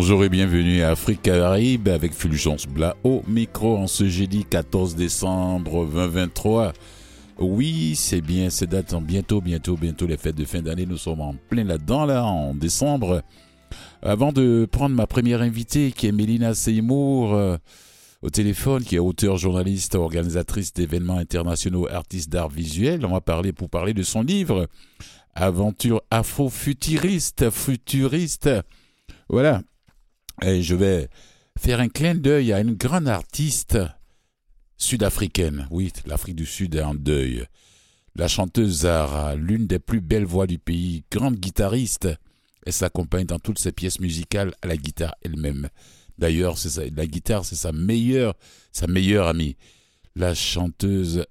Bonjour et bienvenue à Afrique Caraïbe avec Fulgence Bla au micro en ce jeudi 14 décembre 2023. Oui, c'est bien, c'est date bientôt, bientôt, bientôt les fêtes de fin d'année. Nous sommes en plein là-dedans, là, en décembre. Avant de prendre ma première invitée, qui est Mélina Seymour, euh, au téléphone, qui est auteur, journaliste, organisatrice d'événements internationaux, artiste d'art visuel, on va parler pour parler de son livre Aventure afro-futuriste, futuriste. Voilà. Et je vais faire un clin d'œil à une grande artiste sud-africaine. Oui, l'Afrique du Sud est en deuil. La chanteuse Zara, l'une des plus belles voix du pays, grande guitariste. Elle s'accompagne dans toutes ses pièces musicales à la guitare elle-même. D'ailleurs, la guitare, c'est sa meilleure, sa amie. La chanteuse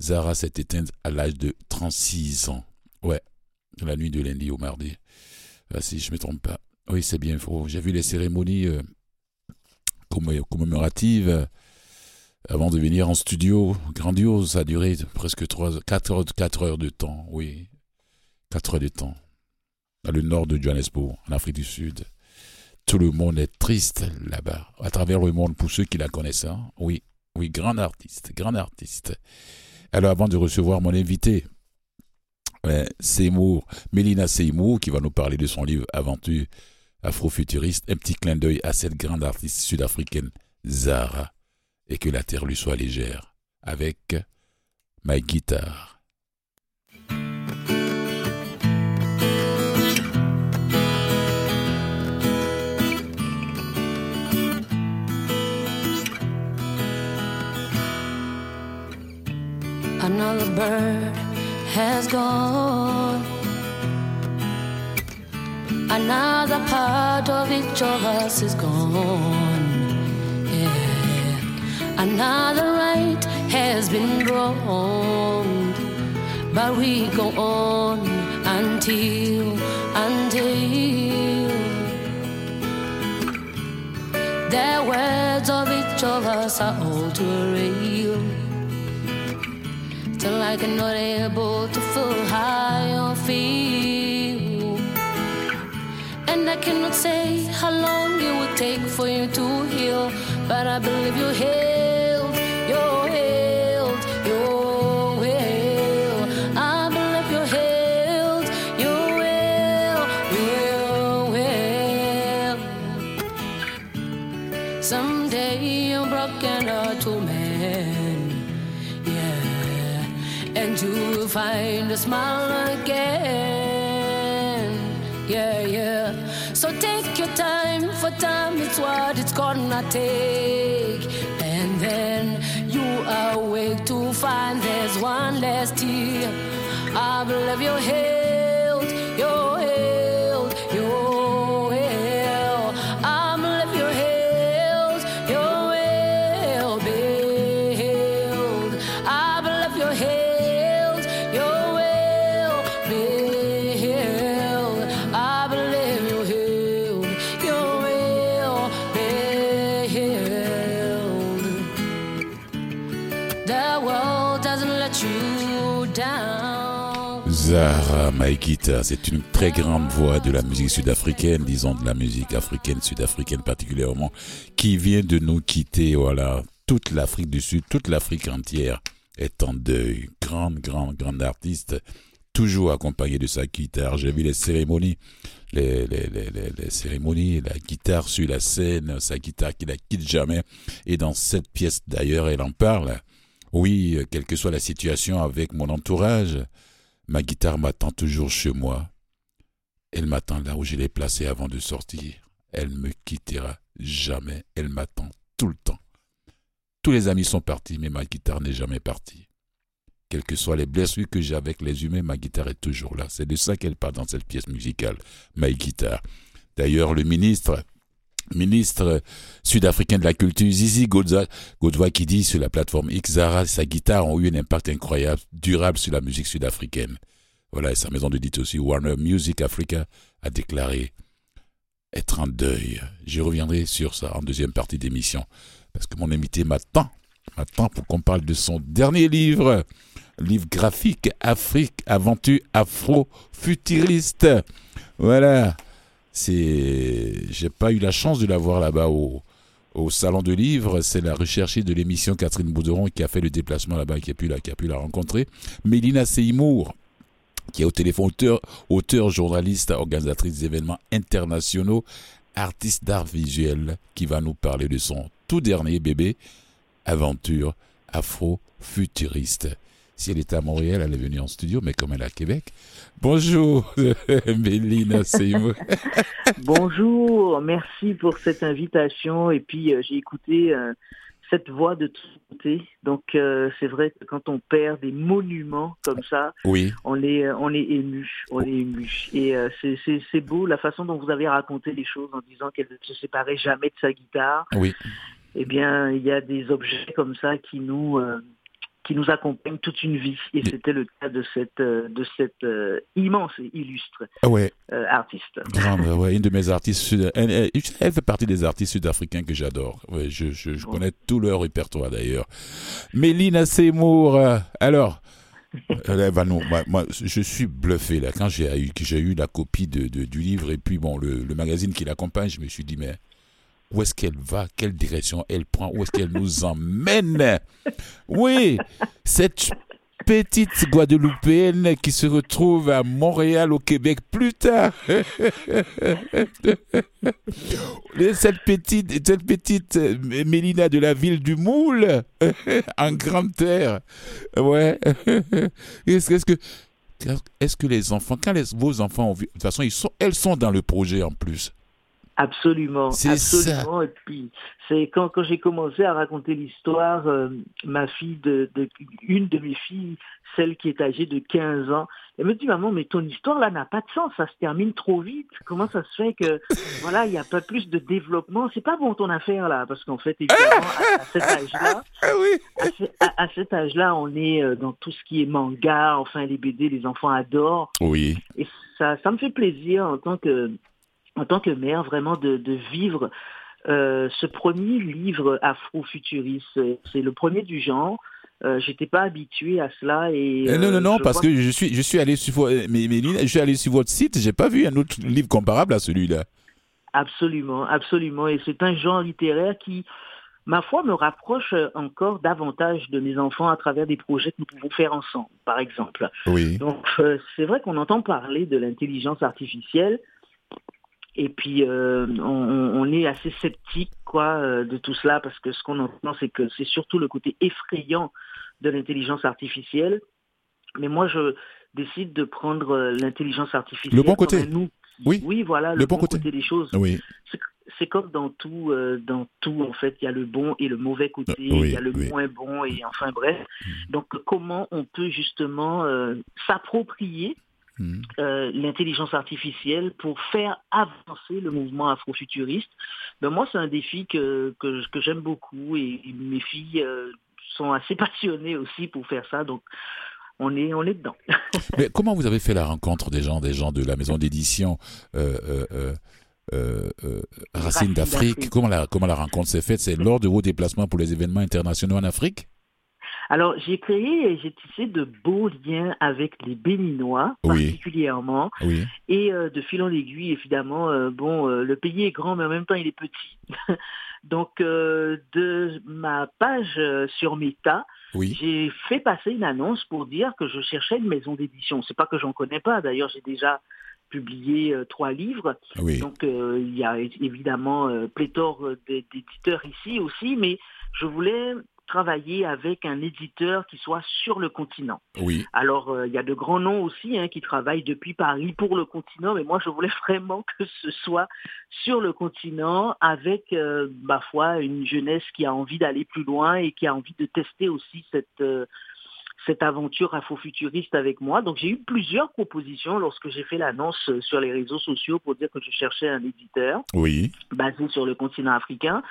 Zara s'est éteinte à l'âge de 36 ans. Ouais, la nuit de lundi au mardi. Ah, si je ne me trompe pas. Oui, c'est bien. J'ai vu les cérémonies euh, commémoratives euh, avant de venir en studio. Grandiose, ça a duré presque 3, 4, heures, 4 heures de temps. Oui, 4 heures de temps. Dans le nord de Johannesburg, en Afrique du Sud. Tout le monde est triste là-bas, à travers le monde, pour ceux qui la connaissent. Hein. Oui, oui, grand artiste, grand artiste. Alors, avant de recevoir mon invité, euh, Seymour, Mélina Seymour, qui va nous parler de son livre Aventure afrofuturiste, un petit clin d'œil à cette grande artiste sud-africaine Zara, et que la terre lui soit légère, avec ma guitare. Another bird has gone Another part of each of us is gone. Yeah. Another right has been wronged. But we go on until, until the words of each of us are all too real. Till I cannot able to feel how you feel. And I cannot say how long it will take for you to heal. But I believe you're healed, you're healed, you're healed. I believe you're healed, you're well, you're well. Someday you're broken heart to man, yeah. And you'll find a smile time, it's what it's gonna take. And then you awake to find there's one less tear. I believe you're healed, Maïkita, c'est une très grande voix de la musique sud-africaine, disons de la musique africaine, sud-africaine particulièrement, qui vient de nous quitter, voilà. Toute l'Afrique du Sud, toute l'Afrique entière est en deuil. Grande, grande, grande artiste, toujours accompagnée de sa guitare. J'ai vu les cérémonies, les, les, les, les, cérémonies, la guitare sur la scène, sa guitare qui la quitte jamais. Et dans cette pièce d'ailleurs, elle en parle. Oui, quelle que soit la situation avec mon entourage, Ma guitare m'attend toujours chez moi. Elle m'attend là où je l'ai placée avant de sortir. Elle me quittera jamais. Elle m'attend tout le temps. Tous les amis sont partis, mais ma guitare n'est jamais partie. Quelles que soient les blessures que j'ai avec les humains, ma guitare est toujours là. C'est de ça qu'elle parle dans cette pièce musicale, ma guitare. D'ailleurs, le ministre, ministre sud-africain de la culture, Zizi Godwa, qui dit sur la plateforme X, Zara et sa guitare ont eu un impact incroyable, durable sur la musique sud-africaine. Voilà, et sa maison de dit aussi, Warner Music Africa, a déclaré être en deuil. Je reviendrai sur ça en deuxième partie d'émission, parce que mon invité m'attend, m'attend pour qu'on parle de son dernier livre, livre graphique Afrique, aventure afro-futuriste. Voilà. C'est, j'ai pas eu la chance de la voir là-bas au, salon de livres. C'est la recherchée de l'émission Catherine Bouderon qui a fait le déplacement là-bas, qui a pu la, qui a pu la rencontrer. Mélina Seymour, qui est au téléphone auteur, auteur, journaliste, organisatrice d'événements internationaux, artiste d'art visuel, qui va nous parler de son tout dernier bébé, aventure afro-futuriste. Si elle était à Montréal, elle est venue en studio, mais comme elle est à Québec. Bonjour, Mélina Seymour. Bonjour, merci pour cette invitation. Et puis, euh, j'ai écouté euh, cette voix de tout côté. Donc, euh, c'est vrai que quand on perd des monuments comme ça, Oui, on est, on est ému. On est ému. Et c'est- beau la façon dont vous avez raconté les choses en disant qu'elle ne se séparait jamais de sa guitare. oui, Eh bien, il y a des objets comme ça qui nous, qui nous accompagnent toute une vie. Et c'était le cas de cette, euh, de cette euh, immense et illustre Ah ouais, euh, artiste. grande, ouais, une de mes artistes sud, elle, elle- elle fait partie des artistes sud-africains que j'adore. Ouais, je, je, je Bon. connais tout leur répertoire d'ailleurs. Mélina Seymour, alors, elle va nous, moi, moi, je suis bluffé là quand j'ai eu, j'ai eu la copie de, de- du livre et puis bon le, le magazine qui l'accompagne, je me suis dit mais où est-ce qu'elle va, quelle direction elle prend, où est-ce qu'elle nous emmène? Oui, cette petite Guadeloupéenne qui se retrouve à Montréal, au Québec, plus tard. cette petite, cette petite euh, Mélina de la ville du Moule, en grande terre. Ouais. Est-ce que, est-ce que les enfants, quand vos enfants ont vu, de toute façon, elles sont dans le projet en plus. Absolument, C'est absolument. Et puis, c'est quand, quand j'ai commencé à raconter l'histoire, euh, ma fille, de, de, une de mes filles, celle qui est âgée de 15 ans, elle me dit, maman, mais ton histoire là n'a pas de sens, ça se termine trop vite. Comment ça se fait que, voilà, il n'y a pas plus de développement? C'est pas bon ton affaire là, parce qu'en fait, évidemment, à, à cet âge-là, Ah oui. à, ce- à- à cet âge-là, on est euh, dans tout ce qui est manga, enfin les BD, les enfants adorent. Oui. Et ça, ça me fait plaisir en tant que, en tant que mère, vraiment de, de vivre euh, ce premier livre afro-futuriste. C'est- le premier du genre. Euh, J'étais pas habituée à cela et Euh, non, non, euh, non, parce vois- que je suis, je suis allé sur, vo- mais, mais je suis allé sur votre site, j'ai pas vu un autre livre comparable à celui-là. absolument, absolument. Et c'est un genre littéraire qui, ma foi, me rapproche encore davantage de mes enfants à travers des projets que nous pouvons faire ensemble, par exemple. Oui. Donc euh, c'est vrai qu'on entend parler de l'intelligence artificielle et puis euh, on, est assez sceptique quoi euh, de tout cela parce que ce qu'on entend c'est que c'est surtout le côté effrayant de l'intelligence artificielle. Mais moi je décide de prendre euh, l'intelligence artificielle Le bon côté. comme un outil. Oui. oui voilà le, bon, côté. des choses. Oui. C'est- comme dans tout, euh, dans tout en fait, il y a le bon et le mauvais côté, oui, il y a le oui. moins bon et enfin bref. Donc comment on peut justement euh, s'approprier Mhm. euh, l'intelligence artificielle pour faire avancer le mouvement afrofuturiste ben Moi, c'est un défi que, que, que j'aime beaucoup et, et mes filles euh, sont assez passionnées aussi pour faire ça. Donc on est, on est dedans. Mais comment vous avez fait la rencontre des gens, des gens de la maison d'édition euh, euh, d'Afrique? d'Afrique. comment la, comment la rencontre s'est faite? C'est lors de vos déplacements pour les événements internationaux en Afrique? Alors, j'ai créé et j'ai tissé de beaux liens avec les Béninois, Oui. particulièrement. Oui. Et euh, de fil en aiguille, évidemment, euh, bon, euh, le pays est grand, mais en même temps, il est petit. Donc, de ma page sur Meta, Oui. j'ai fait passer une annonce pour dire que je cherchais une maison d'édition. C'est pas que j'en connais pas. D'ailleurs, j'ai déjà publié euh, trois livres. Oui. Donc, euh, il y a évidemment euh, pléthore d'éditeurs ici aussi, mais je voulais travailler avec un éditeur qui soit sur le continent. Oui. Alors, euh, il y a de grands noms aussi hein, qui travaillent depuis Paris pour le continent, mais moi, je voulais vraiment que ce soit sur le continent avec, euh, ma foi, une jeunesse qui a envie d'aller plus loin et qui a envie de tester aussi cette, euh, cette aventure afrofuturiste avec moi. Donc, j'ai eu plusieurs propositions lorsque j'ai fait l'annonce euh, sur les réseaux sociaux pour dire que je cherchais un éditeur Oui. basé sur le continent africain.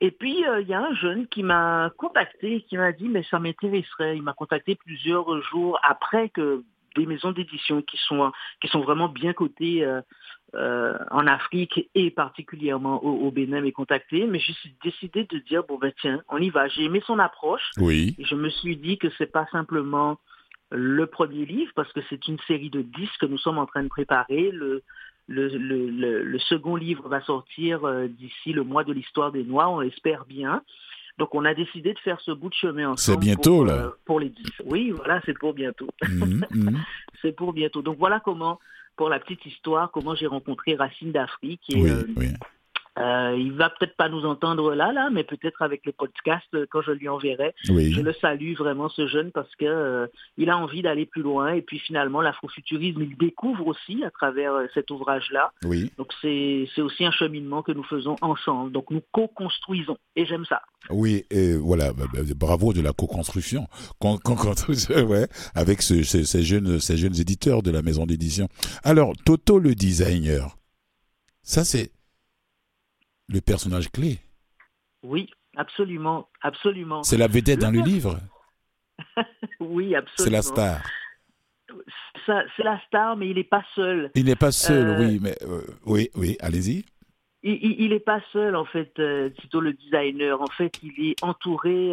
Et puis, euh, il y a un jeune qui m'a contacté, qui m'a dit, mais ça m'intéresserait. Il m'a contacté plusieurs jours après que des maisons d'édition qui sont, qui sont vraiment bien cotées euh, euh, en Afrique et particulièrement au, au Bénin m'aient contacté. Mais j'ai décidé de dire, bon ben tiens, on y va. J'ai aimé son approche. Oui. Et je me suis dit que c'est pas simplement le premier livre, parce que c'est une série de dix que nous sommes en train de préparer. Le, le, le, le, second livre va sortir d'ici le mois de l'histoire des Noirs, on espère bien. Donc on a décidé de faire ce bout de chemin ensemble. C'est bientôt là. pour les 10. Oui, voilà, c'est pour bientôt. Mhm, mhm. c'est pour bientôt. Donc voilà comment, pour la petite histoire, comment j'ai rencontré Racine d'Afrique. oui, oui. Euh, il va peut-être pas nous entendre là, là, mais peut-être avec le podcast euh, quand je lui enverrai. Je le salue vraiment ce jeune parce que euh, il a envie d'aller plus loin et puis finalement l'afrofuturisme il découvre aussi à travers cet ouvrage-là. Oui. Donc c'est aussi un cheminement que nous faisons ensemble. Donc nous co-construisons et j'aime ça. Oui, et voilà, bah, bah, bravo de la co-construction, ouais, avec ces, jeunes, ces jeunes éditeurs de la maison d'édition. Alors Toto le designer, ça c'est le personnage clé. Oui, absolument, absolument. C'est la vedette dans le livre. oui, absolument. C'est la star. C'est la star, mais il n'est pas seul. Il n'est pas seul, euh, oui, mais euh, oui, oui, allez-y. Il n'est pas seul, en fait, euh, Tito le designer. En fait, il est entouré,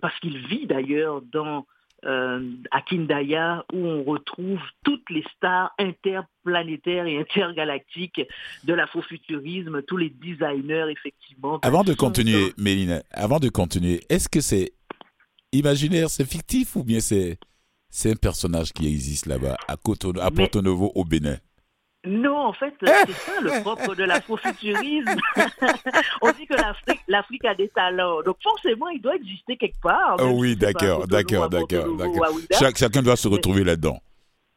parce qu'il vit d'ailleurs dans euh, à Kindaya où on retrouve toutes les stars interplanétaires et intergalactiques de l'afrofuturisme, tous les designers effectivement. Avant de continuer, Mélina, avant de continuer, est-ce que c'est imaginaire, c'est fictif ou bien c'est c'est un personnage qui existe là-bas à, à Porto Novo au Bénin? Non, en fait, c'est ça le propre de l'afrofuturisme. On dit que l'Afrique a des talents. Donc forcément, il doit exister quelque part. Oh oui, d'accord, d'accord, d'accord. chacun doit se retrouver là-dedans.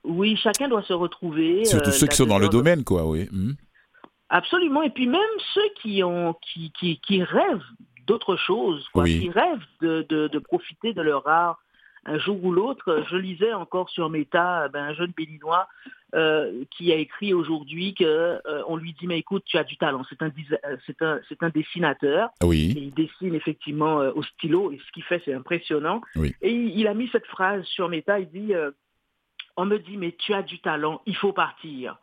Oui, chacun doit se retrouver. Surtout euh, ceux qui sont dans le domaine, quoi, oui. Hmm. Absolument. Et puis même ceux qui, ont, qui, qui, qui rêvent d'autre chose, qui rêvent de, de, de profiter de leur art un jour ou l'autre. Je lisais encore sur Meta ben, un jeune béninois euh, qui a écrit aujourd'hui qu'on euh, lui dit mais écoute tu as du talent. C'est un euh, c'est un un dessinateur. Oui. il dessine effectivement au stylo et ce qu'il fait c'est impressionnant. Et il, a mis cette phrase sur Meta il dit on me dit mais tu as du talent il faut partir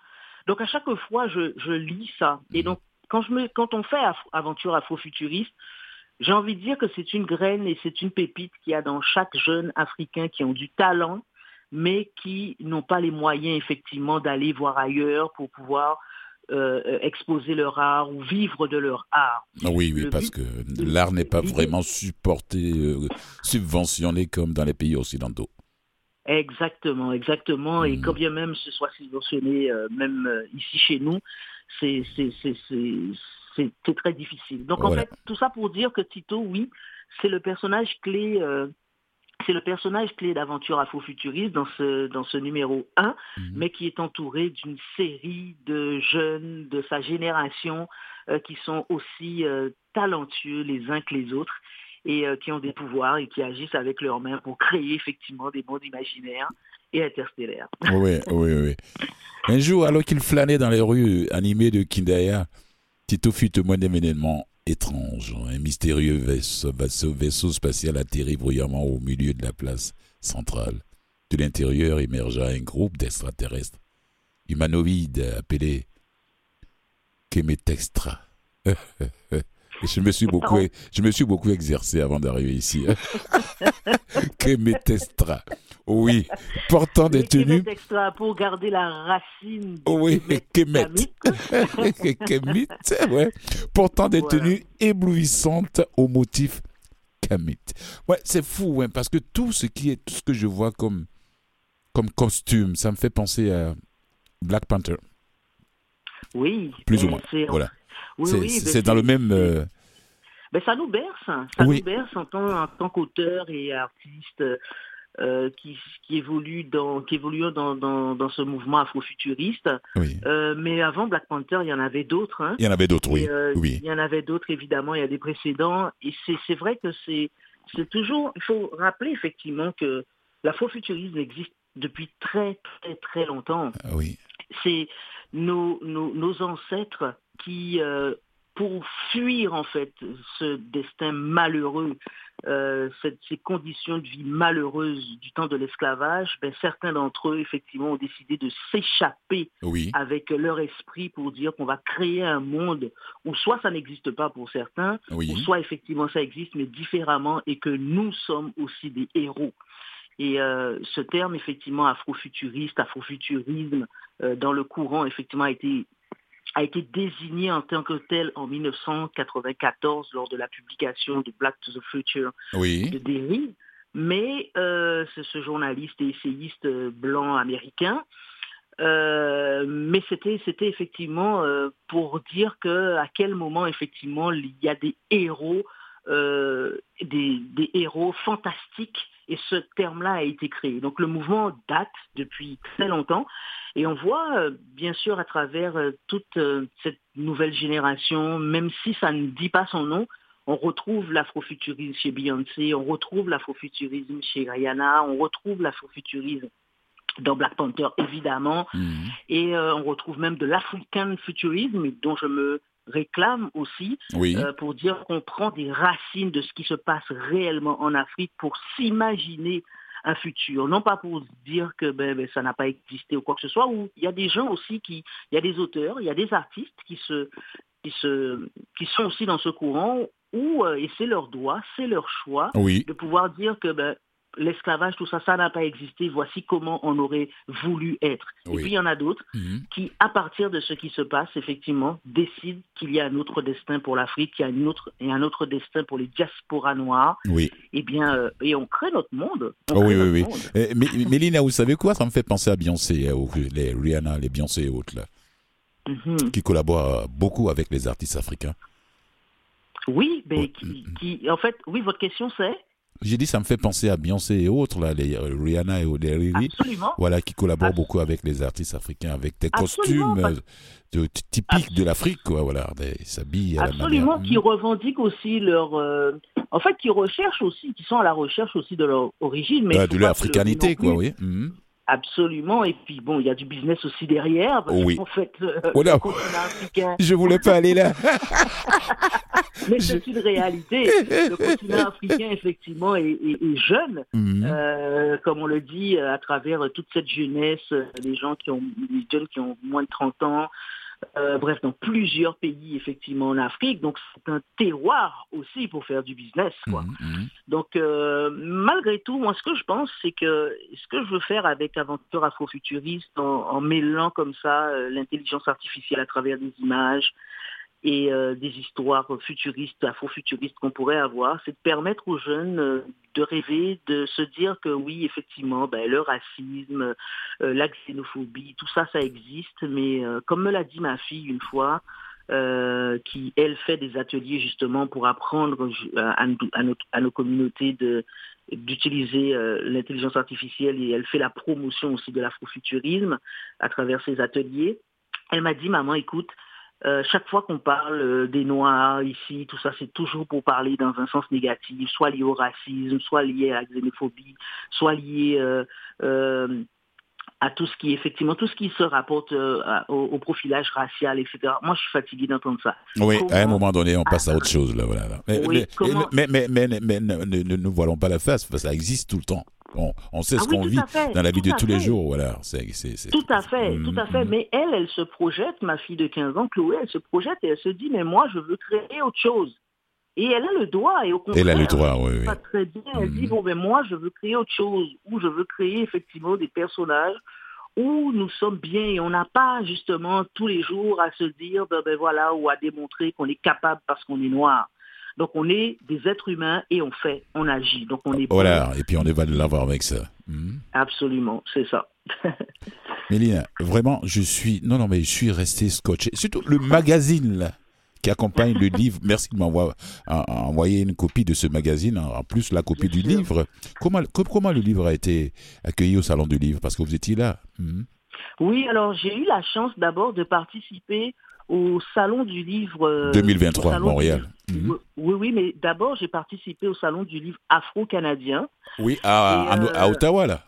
donc à chaque fois je, je lis ça. Et donc quand je me quand on fait aventure afrofuturiste j'ai envie de dire que c'est une graine et c'est une pépite qu'il y a dans chaque jeune africain qui ont du talent mais qui n'ont pas les moyens effectivement d'aller voir ailleurs pour pouvoir euh, euh, exposer leur art ou vivre de leur art. Ah oui, oui, parce que l'art n'est pas vraiment supporté, euh, subventionné comme dans les pays occidentaux. Exactement, exactement. Et hmm. quand bien même ce soit subventionné, même ici chez nous, c'est très difficile. Donc en fait, tout ça pour dire que Tito, oui, c'est le personnage clé c'est le personnage clé d'aventure afrofuturiste dans ce, dans ce numéro 1, mhm. mais qui est entouré d'une série de jeunes de sa génération euh, qui sont aussi euh, talentueux les uns que les autres et euh, qui ont des pouvoirs et qui agissent avec leurs mains pour créer effectivement des mondes imaginaires et interstellaires. Oui, oui, oui. Un jour, alors qu'il flânait dans les rues animées de Kindaya, Tito fut témoin d'événements étrange. Un mystérieux vaisseau, vaisseau, spatial atterrit bruyamment au milieu de la place centrale. De l'intérieur émergea un groupe d'extraterrestres humanoïdes appelés Kemetextra. je me suis beaucoup, je me suis beaucoup exercé avant d'arriver ici. Kemetextra. Oui, portant des tenues. extra pour garder la racine. Oui, Kemet. Kemet, ouais. Portant des tenues éblouissantes au motif Kemet. Ouais, c'est fou, hein, parce que tout ce qui est, tout ce que je vois comme, comme costume, ça me fait penser à Black Panther. Oui. Plus ou moins. Voilà. Oui, c'est dans le même. Euh, ben, ça nous berce, hein. ça nous berce en tant, en tant qu'auteur et artiste. Euh, qui, qui, évolue dans, qui évolue dans, dans, dans ce mouvement afrofuturiste. Euh, mais avant Black Panther, il y en avait d'autres. Hein. Il y en avait d'autres, oui. Euh, oui. Il y en avait d'autres, évidemment. Il y a des précédents. Et c'est vrai que c'est toujours... Il faut rappeler effectivement que l'afrofuturisme existe depuis très, très, très longtemps. Ah oui. C'est nos, nos, nos, ancêtres qui, pour fuir en fait ce destin malheureux, euh, ces conditions de vie malheureuses du temps de l'esclavage, ben, certains d'entre eux, effectivement, ont décidé de s'échapper avec leur esprit pour dire qu'on va créer un monde où soit ça n'existe pas pour certains, ou soit effectivement ça existe, mais différemment, et que nous sommes aussi des héros. Et euh, ce terme, effectivement, afrofuturiste, afrofuturisme, euh, dans le courant, effectivement, a été a été désigné en tant que tel en 1994 lors de la publication de Black to the Future de Derry. Mais euh, c'est ce journaliste et essayiste blanc américain euh, mais c'était c'était effectivement euh, pour dire que à quel moment effectivement il y a des héros euh, des, des, héros fantastiques et ce terme-là a été créé. Donc le mouvement date depuis très longtemps et on voit bien sûr à travers toute cette nouvelle génération, même si ça ne dit pas son nom, on retrouve l'afrofuturisme chez Beyoncé, on retrouve l'afrofuturisme chez Rihanna, on retrouve l'afrofuturisme dans Black Panther, évidemment. Mhm. Et euh, on retrouve même de l'African futurisme, dont je me réclame aussi, euh, pour dire qu'on prend des racines de ce qui se passe réellement en Afrique pour s'imaginer un futur. Non pas pour dire que ben, ben, ça n'a pas existé ou quoi que ce soit, où il y a des gens aussi qui, il y a des auteurs, il y a des artistes qui se, qui se, qui sont aussi dans ce courant où, euh, et c'est leur droit, c'est leur choix, de pouvoir dire que ben, l'esclavage, tout ça, ça n'a pas existé. Voici comment on aurait voulu être. Et puis il y en a d'autres mhm. qui, à partir de ce qui se passe, effectivement, décident qu'il y a un autre destin pour l'Afrique, qu'il y a une autre, et un autre destin pour les diasporas noires. Oui. Et eh bien, euh, et on crée notre monde. Oh oui, oui, oui. Eh, mais, Mélina, vous savez quoi? Ça me fait penser à Beyoncé, euh, les Rihanna, les Beyoncé et autres là, mhm. qui collaborent beaucoup avec les artistes africains. Oui, mais qui, qui, en fait, oui, votre question c'est j'ai dit, ça me fait penser à Beyoncé et autres, là, les euh, Rihanna et Riri, voilà, qui collaborent beaucoup avec les artistes africains, avec des costumes euh, typiques de l'Afrique, quoi, voilà, ils s'habillent à Absolument, la qui revendiquent aussi leur, euh, en fait, qui recherchent aussi, qui sont à la recherche aussi de leur origine, mais de leur africanité, quoi, oui. Hmm. Absolument. Et puis bon, il y a du business aussi derrière. oui. En fait, euh, oh là. Je voulais pas aller là. Mais c'est une réalité. Le continent africain, effectivement, est, jeune, mhm. euh, comme on le dit, euh, à travers toute cette jeunesse, les gens qui ont, les jeunes qui ont moins de 30 ans, euh, bref, dans plusieurs pays, effectivement, en Afrique. Donc, c'est un terroir aussi pour faire du business, quoi. Mhm, mhm. Donc, euh, malgré tout, moi, ce que je pense, c'est que ce que je veux faire avec Aventure Afrofuturiste, en, en mêlant comme ça euh, l'intelligence artificielle à travers des images, et euh, des histoires futuristes, afro-futuristes qu'on pourrait avoir, c'est de permettre aux jeunes euh, de rêver, de se dire que oui, effectivement, ben, le racisme, euh, la xénophobie, tout ça, ça existe, mais comme me l'a dit ma fille une fois, qui, elle, fait des ateliers justement pour apprendre à, nos, communautés d'utiliser l'intelligence artificielle et elle fait la promotion aussi de l'afrofuturisme à travers ses ateliers. Elle m'a dit, maman, écoute, euh, chaque fois qu'on parle euh, des Noirs ici, tout ça, c'est toujours pour parler dans un sens négatif, soit lié au racisme, soit lié à la xénophobie, soit lié euh, à tout ce qui, effectivement, tout ce qui se rapporte au, profilage racial, etc. Moi, je suis fatigué d'entendre ça. Oui, à un moment donné, on passe à autre chose. Là, voilà, Mais, mais, mais, mais, ne, nous voilons pas la face, ça existe tout le temps. On, sait ah ce qu'on vit dans la vie de tous les jours. Voilà. Tout à fait, tout à fait. Mais elle, elle se projette, ma fille de 15 ans, Chloé, elle se projette et elle se dit, mais moi, je veux créer autre chose. Et elle a le droit, et au contraire, elle a le droit, oui, oui. Pas très bien. Elle dit, mm. bon, ben moi, je veux créer autre chose, ou je veux créer effectivement des personnages où nous sommes bien et on n'a pas justement tous les jours à se dire, ben, ben voilà, ou à démontrer qu'on est capable parce qu'on est noir. Donc on est des êtres humains et on fait, on agit. Donc on est voilà. Et puis on est de l'avoir avec ça. Hmm. Absolument, c'est ça. Mélina, vraiment, je suis non non mais je suis resté scotché. Surtout le magazine qui accompagne le livre. Merci de m'avoir envoyé une copie de ce magazine, en plus la copie du livre. Comment, comment le livre a été accueilli au Salon du Livre Parce que vous étiez là. Hmm. Oui, alors j'ai eu la chance d'abord de participer au Salon du Livre... 2023, euh, Montréal. Mhm. Oui, oui, mais d'abord, j'ai participé au Salon du Livre Afro-Canadien. Oui, à, à, euh, Ottawa, là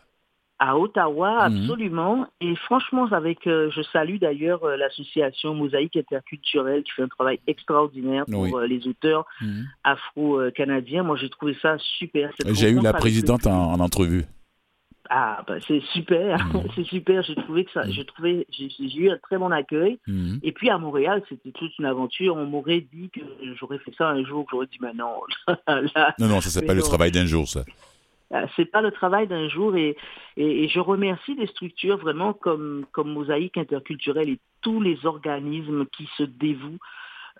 à Ottawa, mhm. absolument. Et franchement, avec, euh, je salue d'ailleurs l'association Mosaïque interculturelle qui fait un travail extraordinaire pour les auteurs mhm. afro-canadiens. Moi, j'ai trouvé ça super. J'ai eu la présidente en, entrevue. Ah, bah, c'est super, mhm. c'est super. J'ai trouvé que ça, j'ai trouvé, j'ai eu un très bon accueil. Et puis à Montréal, c'était toute une aventure. On m'aurait dit que j'aurais fait ça un jour, j'aurais dit, mais non. non, non, ça s'appelle le travail d'un jour, ça. Euh, c'est pas le travail d'un jour et, et, je remercie des structures vraiment comme, comme Mosaïque interculturelle et tous les organismes qui se dévouent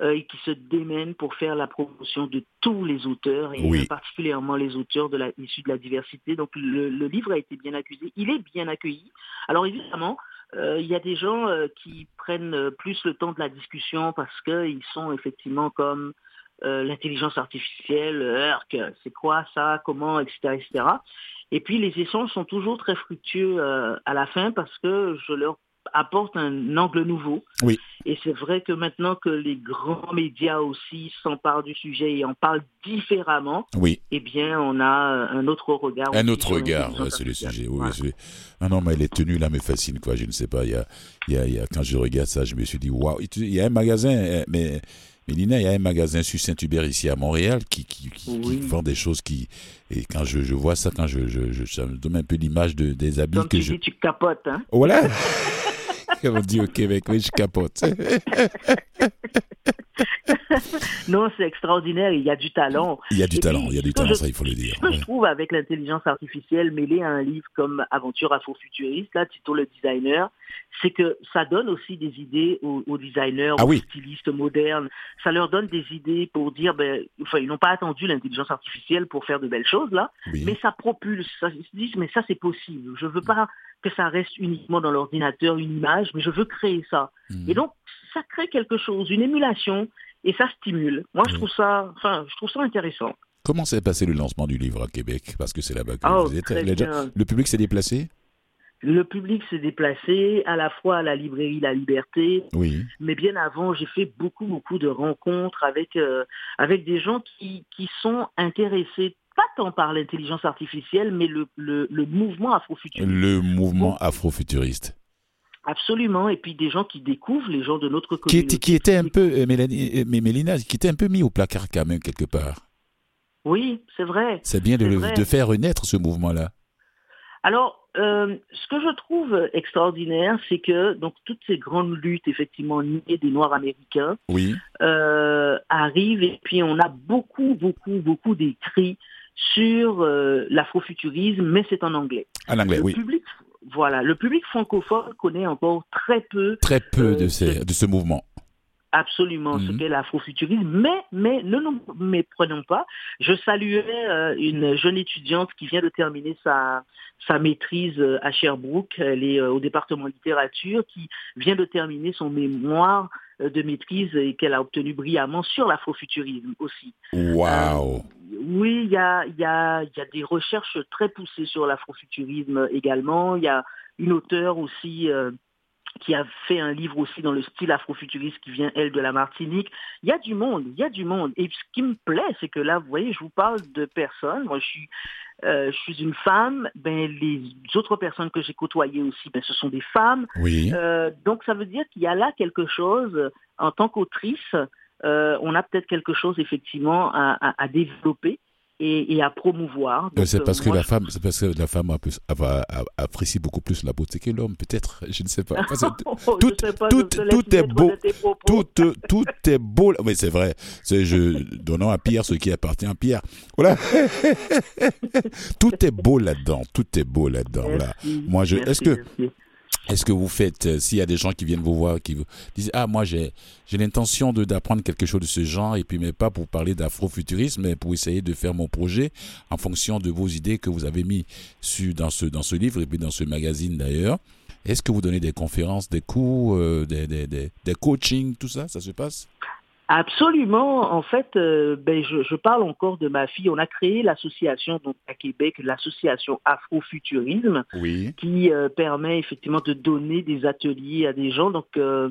euh, et qui se démènent pour faire la promotion de tous les auteurs et particulièrement les auteurs de la, issus de la diversité. Donc le, livre a été bien accusé, il est bien accueilli. Alors évidemment, euh, il y a des gens qui prennent plus le temps de la discussion parce qu'ils sont effectivement comme euh, l'intelligence artificielle, c'est quoi ça, comment, etc., etc. Et puis les échanges sont toujours très fructueux euh, à la fin parce que je leur apporte un angle nouveau. Oui. Et c'est vrai que maintenant que les grands médias aussi s'emparent du sujet et en parlent différemment, oui. eh bien, on a un autre regard. Un autre regard sur le sujet. Oui, Non, non, mais les tenues là me fascinent, quoi. Je ne sais pas. Il y a, il y a, il y a quand je regarde ça, je me suis dit, waouh, il y a un magasin, eh, mais Mélina, il y a un magasin sur Saint-Hubert ici à Montréal qui, qui, vend des choses qui. Et quand je, je vois ça, quand je, je, ça me donne un peu l'image de, des habits que tu je. Dis, tu capotes, hein Voilà Comme on dit au Québec, oui, je capote. non, c'est extraordinaire. Il y a du talent. Il y a du talent, il y a du talent, ça, il faut le dire. Ce que je trouve avec l'intelligence artificielle mêlée à un livre comme Aventure afrofuturiste, là, Tito le designer, c'est que ça donne aussi des idées aux, designers, ah aux stylistes modernes. Ça leur donne des idées pour dire, ben, enfin, ils n'ont pas attendu l'intelligence artificielle pour faire de belles choses, là, mais ça propulse. Ça, ils se disent, mais ça, c'est possible. Je veux pas que ça reste uniquement dans l'ordinateur, une image, mais je veux créer ça. Hmm. Et donc, ça crée quelque chose, une émulation, et ça stimule. Moi, je trouve ça, enfin, je trouve ça intéressant. Comment s'est passé le lancement du livre à Québec? Parce que c'est là-bas que oh, vous êtes. Le public s'est déplacé? Le public s'est déplacé à la fois à la librairie La Liberté, oui. mais bien avant, j'ai fait beaucoup, beaucoup de rencontres avec, euh, avec des gens qui, qui sont intéressés pas tant par l'intelligence artificielle, mais le, le, le mouvement afrofuturiste. Le mouvement afrofuturiste. Absolument, et puis des gens qui découvrent les gens de notre communauté. Qui, qui était un peu, euh, Mélanie, euh, Mélina, qui était un peu mis au placard quand même quelque part. Oui, c'est vrai. C'est bien de, de, faire renaître ce mouvement-là. Alors, euh, ce que je trouve extraordinaire, c'est que donc toutes ces grandes luttes, effectivement, niées des Noirs américains, oui. arrivent et puis on a beaucoup, beaucoup, beaucoup d'écrits sur l'afrofuturisme, mais c'est en anglais. En anglais, le oui. Public, voilà, le public francophone connaît encore très peu. Très peu de, euh, de ce mouvement absolument ce mhm. qu'est l'afrofuturisme, mais, mais ne nous méprenons pas. Je saluais euh, une jeune étudiante qui vient de terminer sa, sa maîtrise euh, à Sherbrooke, elle est au département de littérature, qui vient de terminer son mémoire de maîtrise et qu'elle a obtenu brillamment sur l'afrofuturisme aussi. Waouh oui, il y a, y, a, y a des recherches très poussées sur l'afrofuturisme également. Il y a une auteure aussi euh, qui a fait un livre aussi dans le style afrofuturiste qui vient, elle, de la Martinique. Il y a du monde, il y a du monde. Et ce qui me plaît, c'est que là, vous voyez, je vous parle de personnes. Moi, je suis, euh, je suis une femme. Ben, les autres personnes que j'ai côtoyées aussi, ben, ce sont des femmes. Oui. Euh, donc, ça veut dire qu'il y a là quelque chose, en tant qu'autrice, euh, on a peut-être quelque chose effectivement à, développer. Et, à promouvoir. C'est parce que la femme, c'est parce que la femme apprécie beaucoup plus la beauté que l'homme, peut-être. Je ne sais pas. tout, est beau, tout, tout est beau. Mais c'est vrai. C'est je donnant à Pierre ce qui appartient à Pierre. Voilà. tout est beau là-dedans. Tout est beau là-dedans. Moi, je. Est-ce que est-ce que vous faites, euh, s'il y a des gens qui viennent vous voir, qui vous disent Ah, moi j'ai l'intention d'apprendre quelque chose de ce genre, et puis mais pas pour parler d'afrofuturisme, mais pour essayer de faire mon projet en fonction de vos idées que vous avez mis dans, ce, dans ce livre et puis dans ce magazine d'ailleurs. Est-ce que vous donnez des conférences, des cours, euh, des, des, des, des coachings, tout ça? Ça se passe? Absolument. En fait, euh, ben, je, parle encore de ma fille. On a créé l'association donc à Québec, l'association Afrofuturisme, qui euh, permet effectivement de donner des ateliers à des gens. Donc, euh,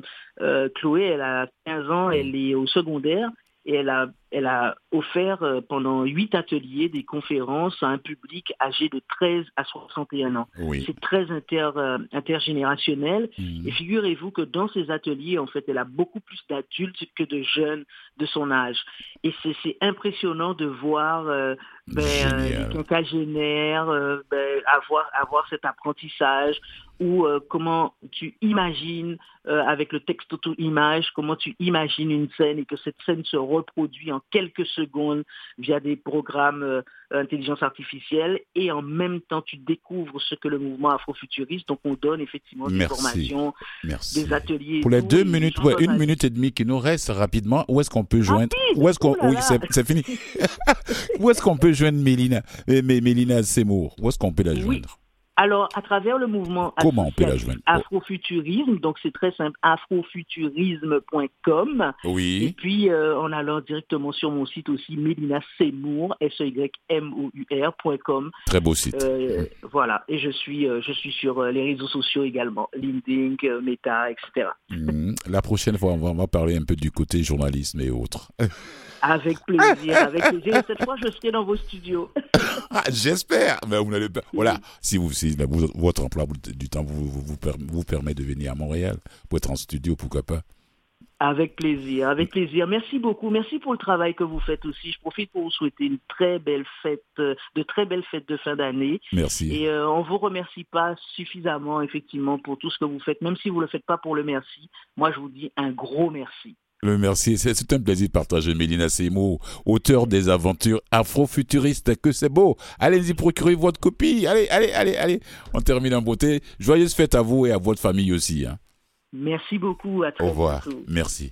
Chloé, elle a 15 ans, elle est au secondaire et elle a, elle a offert euh, pendant huit ateliers des conférences à un public âgé de 13 à 61 ans. C'est très inter, euh, intergénérationnel. Mhm. Et figurez-vous que dans ces ateliers, en fait, elle a beaucoup plus d'adultes que de jeunes de son âge. Et c'est impressionnant de voir euh, ben, les quinquagénaires ben, avoir, avoir cet apprentissage ou euh, comment tu imagines euh, avec le texte auto-image, comment tu imagines une scène et que cette scène se reproduit en quelques secondes via des programmes euh, intelligence artificielle et en même temps tu découvres ce que le mouvement afrofuturiste. Donc on donne effectivement des formations, des ateliers. Pour les deux minutes, ouais, une minute et demie qui nous reste rapidement, où est-ce qu'on peut joindre Où est-ce qu'on Oui, c'est fini. où est-ce qu'on peut joindre Mélina Mélina Seymour? Où est-ce qu'on peut la joindre? Alors, à travers le mouvement Comment on peut la Afrofuturisme, donc c'est très simple, afrofuturisme.com. Oui. Et puis, euh, en allant directement sur mon site aussi, Mélina Seymour, S-E-Y-M-O-U-R.com. Très beau site. Euh, voilà. Et je suis, euh, je suis sur les réseaux sociaux également, LinkedIn, Meta, etc. Mmh. La prochaine fois, on va parler un peu du côté journalisme et autres. Avec plaisir, avec plaisir. cette fois, je serai dans vos studios. Ah, j'espère. Mais vous n'allez pas. Voilà. Si, vous, si votre emploi du temps vous, vous, vous, permet de venir à Montréal pour être en studio, pourquoi pas? Avec plaisir, avec plaisir. Merci beaucoup. Merci pour le travail que vous faites aussi. Je profite pour vous souhaiter une très belle fête, euh, de très belles fêtes de fin d'année. Merci. Et euh, on vous remercie pas suffisamment, effectivement, pour tout ce que vous faites. Même si vous le faites pas pour le merci, moi je vous dis un gros merci. Le merci, c'est un plaisir de partager Mélina Seymour, auteur des aventures afro-futuristes, que c'est beau. Allez-y, procurez votre copie. Allez, allez, allez, allez. On termine en beauté. Joyeuse fête à vous et à votre famille aussi. Hein. Merci beaucoup. À très Au revoir. Merci.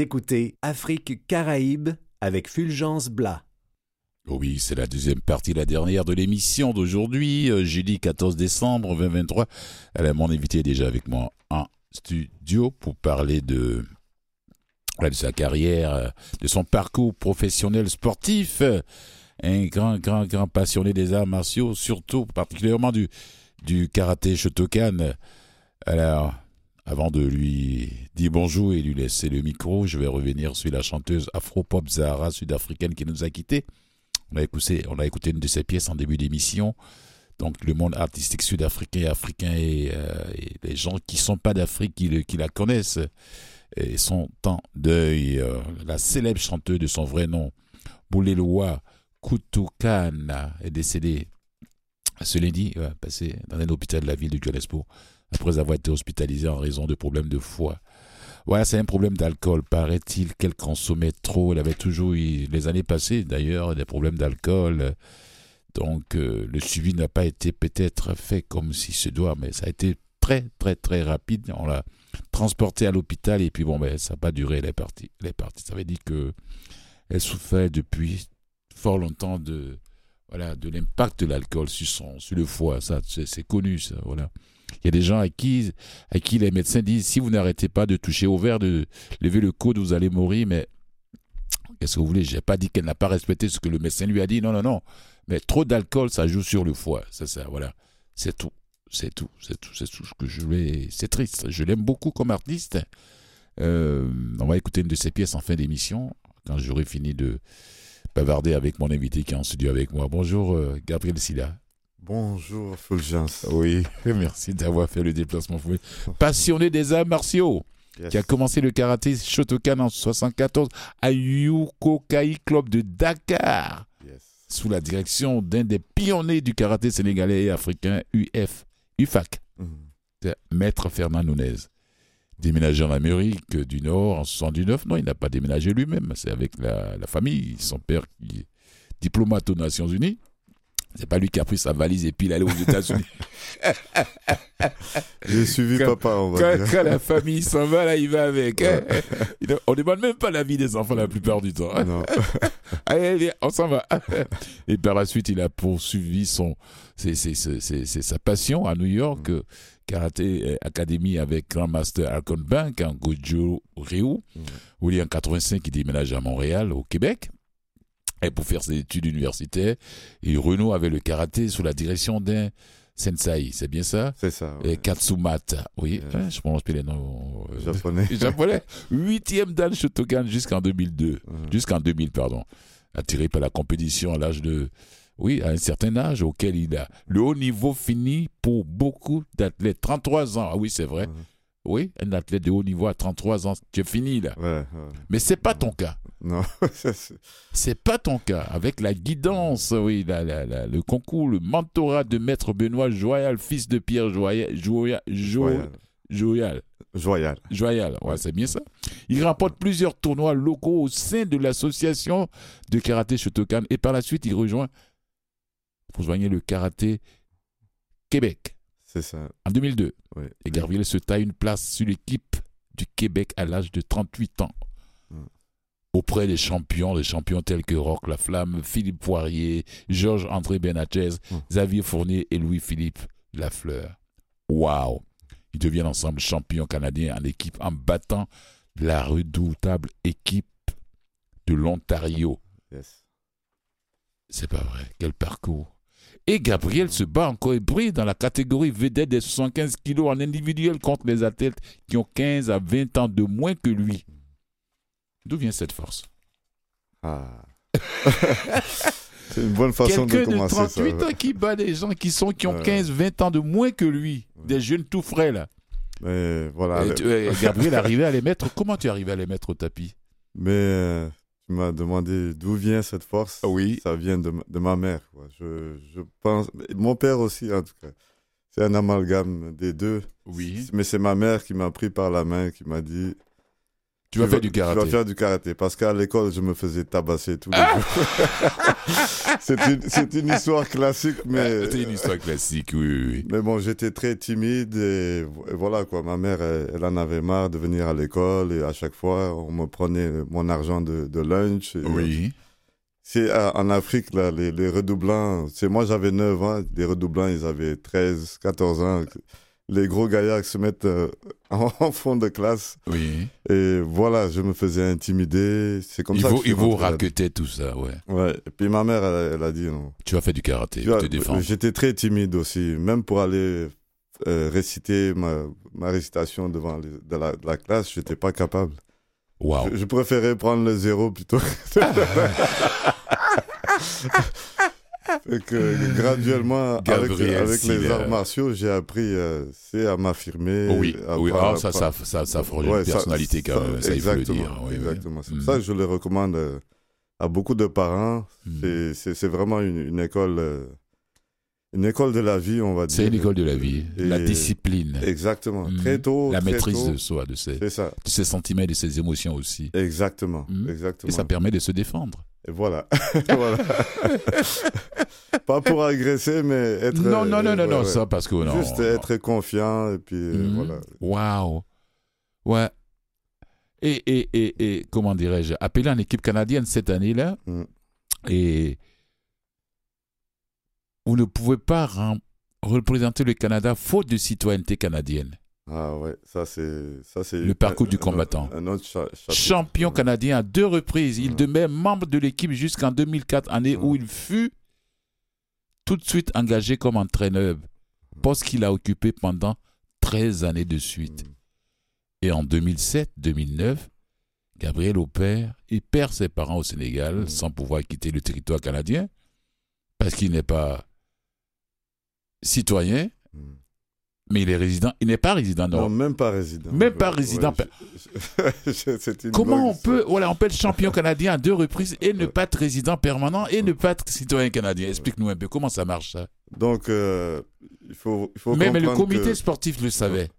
Écoutez Afrique Caraïbes avec Fulgence Blas. Oh oui, c'est la deuxième partie, la dernière de l'émission d'aujourd'hui, euh, jeudi 14 décembre 2023. Elle est mon invité déjà avec moi en studio pour parler de, de sa carrière, euh, de son parcours professionnel sportif. Un grand, grand, grand passionné des arts martiaux, surtout particulièrement du, du karaté Shotokan. Alors, avant de lui dire bonjour et lui laisser le micro, je vais revenir sur la chanteuse afro-pop Zahara sud-africaine qui nous a quittés. On a, écouté, une de ses pièces en début d'émission. Donc le monde artistique sud-africain africain et, euh, les gens qui ne sont pas d'Afrique, qui, la connaissent, et sont en deuil. Euh, la célèbre chanteuse de son vrai nom, Bouleloa Kutukana, est décédée ce lundi, passé dans un hôpital de la ville de Johannesburg après avoir été hospitalisé en raison de problèmes de foie. Voilà, c'est un problème d'alcool, paraît-il qu'elle consommait trop. Elle avait toujours eu, les années passées d'ailleurs, des problèmes d'alcool. Donc euh, le suivi n'a pas été peut-être fait comme si se doit, mais ça a été très très très rapide. On l'a transportée à l'hôpital et puis bon, ben, ça n'a pas duré, elle est partie. Elle est partie. Ça veut dire que elle souffrait depuis fort longtemps de voilà de l'impact de l'alcool sur sur le foie. Ça, c'est connu, ça. Voilà. Il y a des gens à qui, les médecins disent si vous n'arrêtez pas de toucher au verre, de lever le coude, vous allez mourir. Mais qu'est-ce que vous voulez? Je n'ai pas dit qu'elle n'a pas respecté ce que le médecin lui a dit. Non, non, non. Mais trop d'alcool, ça joue sur le foie. C'est ça, voilà. C'est tout. C'est tout. C'est tout. C'est tout ce que je voulais. C'est triste. Je l'aime beaucoup comme artiste. Euh, on va écouter une de ses pièces en fin d'émission, quand j'aurai fini de bavarder avec mon invité qui est en studio avec moi. Bonjour, euh, Gabriel Silla. Bonjour Fulgence. Oui, merci d'avoir fait le déplacement. Passionné des arts martiaux, qui a commencé le karaté Shotokan en 74 à Yukokai Club de Dakar. sous la direction d'un des pionniers du karaté sénégalais et africain UF, UFAC, Mhm. c'est Maître Fernand Nunez. Déménagé en Amérique du Nord en 79, non, il n'a pas déménagé lui-même, c'est avec la, la famille, son père qui est diplomate aux Nations Unies. C'est pas lui qui a pris sa valise et puis il est allé aux États-Unis. J'ai suivi Quand- papa, on va quand, dire. quand la famille s'en va, là, il va avec. hein. On demande même pas l'avis des enfants la plupart du temps. hein. Non. Allez, viens, on s'en va. Et par la suite, il a poursuivi son, c'est, c'est, c'est, c'est- c'est sa passion à New York, euh, karaté euh, académie avec Grand Master Alcon Bank, en Goju Ryu, où il est en 85, il déménage à Montréal, au Québec. Pour faire ses études universitaires, et Renaud avait le karaté sous la direction d'un sensei, c'est bien ça? C'est ça. et. Katsumata, oui, Ouais. hein, je prononce plus les noms euh, Japonais. japonais. Huitième Dan Shotokan jusqu'en 2002, Mhm. jusqu'en 2000, pardon. Attiré par la compétition à l'âge de, oui, à un certain âge auquel il a le haut niveau fini pour beaucoup d'athlètes. 33 ans, ah oui, c'est vrai. Oui, un athlète de haut niveau à 33 ans, tu es fini là. Ouais. Mais c'est pas ton cas. Non, c'est- pas ton cas. Avec la guidance, oui, la- la- la- le concours, le mentorat de maître Benoît Joyal, fils de Pierre Joyal, Joyal, Jo- Joyal. Joyal. Joyal. Joyal, ouais, c'est bien ça. Il remporte plusieurs tournois locaux au sein de l'association de karaté Shotokan et par la suite il rejoint, rejoignait le karaté Québec C'est ça. en 2002. Ouais. Et Gabriel se taille une place sur l'équipe du Québec à l'âge de 38 ans. Auprès des champions, des champions tels que Roch Laflamme, Philippe Poirier, Georges-André Benatez, Mm. Xavier Fournier et Louis-Philippe Lafleur. Waouh Ils deviennent ensemble champions canadiens en équipe en battant la redoutable équipe de l'Ontario. Yes. C'est pas vrai. Quel parcours. Et Gabriel se bat encore et brille dans la catégorie vedette des 75 kilos en individuel contre les athlètes qui ont 15 à 20 ans de moins que lui. D'où vient cette force? Ah. c'est une bonne façon de Quelqu'un de commencer 38 ça. ans qui bat des gens qui, sont, qui ont Ouais. 15, 20 ans de moins que lui. Des jeunes tout frais là. Mais voilà. Et tu- Gabriel arrivait à les mettre. Comment tu es arrivé à les mettre au tapis? Mais euh, tu m'as demandé d'où vient cette force. Oui. Ça vient de, ma- de ma mère. quoi. Je, je pense. Mon père aussi, en tout cas. C'est un amalgame des deux. Oui. Mais c'est ma mère qui m'a pris par la main, qui m'a dit Tu vas faire du Tu vas karaté. faire du karaté. Parce qu'à l'école, je me faisais tabasser tous les Ah jours. c'est une, c'est une histoire classique, mais. C'est une histoire classique, oui. Mais bon, j'étais très timide et, vo- et voilà quoi. Ma mère, elle, elle en avait marre de venir à l'école et à chaque fois, on me prenait mon argent de, de lunch. et- Oui. C'est euh, en Afrique, là, les, les redoublants. C'est moi, j'avais 9 ans. Les redoublants, ils avaient 13, 14 ans. Les gros gaillards se mettent euh, en, fond de classe. Oui. Et voilà, je me faisais intimider. C'est comme Il ça que vous, je raquetait tout ça, ouais. Ouais. Et puis ma mère, elle, elle a dit non. Tu vas faire du karaté, Tu te défendre. J'étais très timide aussi, même pour aller euh, réciter ma, ma récitation devant les- de la, de la classe, j'étais pas capable. Waouh. Je, je préférais prendre le zéro plutôt. Fait que graduellement, avec, les arts martiaux, j'ai appris euh, c'est à m'affirmer. oui, à oui. pas- Ah, ça, ça, ça, ça forge Ouais, une ça- personnalité quand ça- même, ça, il faut le dire. Oui, oui. exactement. C'est pour Mm. ça que je le recommande euh, à beaucoup de parents. Mm. C'est- vraiment une, une école, euh, une école de la vie, on va dire. C'est une école de la vie. Et- La discipline. Exactement. Mm. Très tôt. La très maîtrise tôt, de soi, de ses, de ses sentiments et de ses émotions aussi. Exactement. Mm. Exactement. Et ça permet de se défendre. Et voilà. Voilà. Pas pour agresser, mais être. non, non, non, non, ouais, non, ouais. ça parce que non. Juste non. être confiant et puis euh, Mhm. voilà. Waouh. Ouais. Et, et, et, et comment dirais-je, appelé en équipe canadienne cette année-là, Mm. et vous ne pouvez pas représenter le Canada faute de citoyenneté canadienne. Ah ouais, ça c'est ça c'est Le parcours du combattant. autre- Un autre cha- chapitre. Champion Ouais. canadien à deux reprises, il Ouais. demeure membre de l'équipe jusqu'en 2004, année où il fut tout de suite engagé comme entraîneur, poste qu'il a occupé pendant 13 années de suite. Et en 2007-2009, Gabriel opère et perd ses parents au Sénégal sans pouvoir quitter le territoire canadien parce qu'il n'est pas citoyen. Mais il est résident. Il n'est pas résident, non. Non, même pas résident. Même pas Ouais, résident. je- je- c'est une Comment longue on peut, voilà, on peut être champion canadien à deux reprises et ne pas être résident permanent et ne pas être citoyen canadien? Explique-nous un peu comment ça marche ça? Donc, euh, il faut, il faut Mais, mais le comité que- sportif le savait.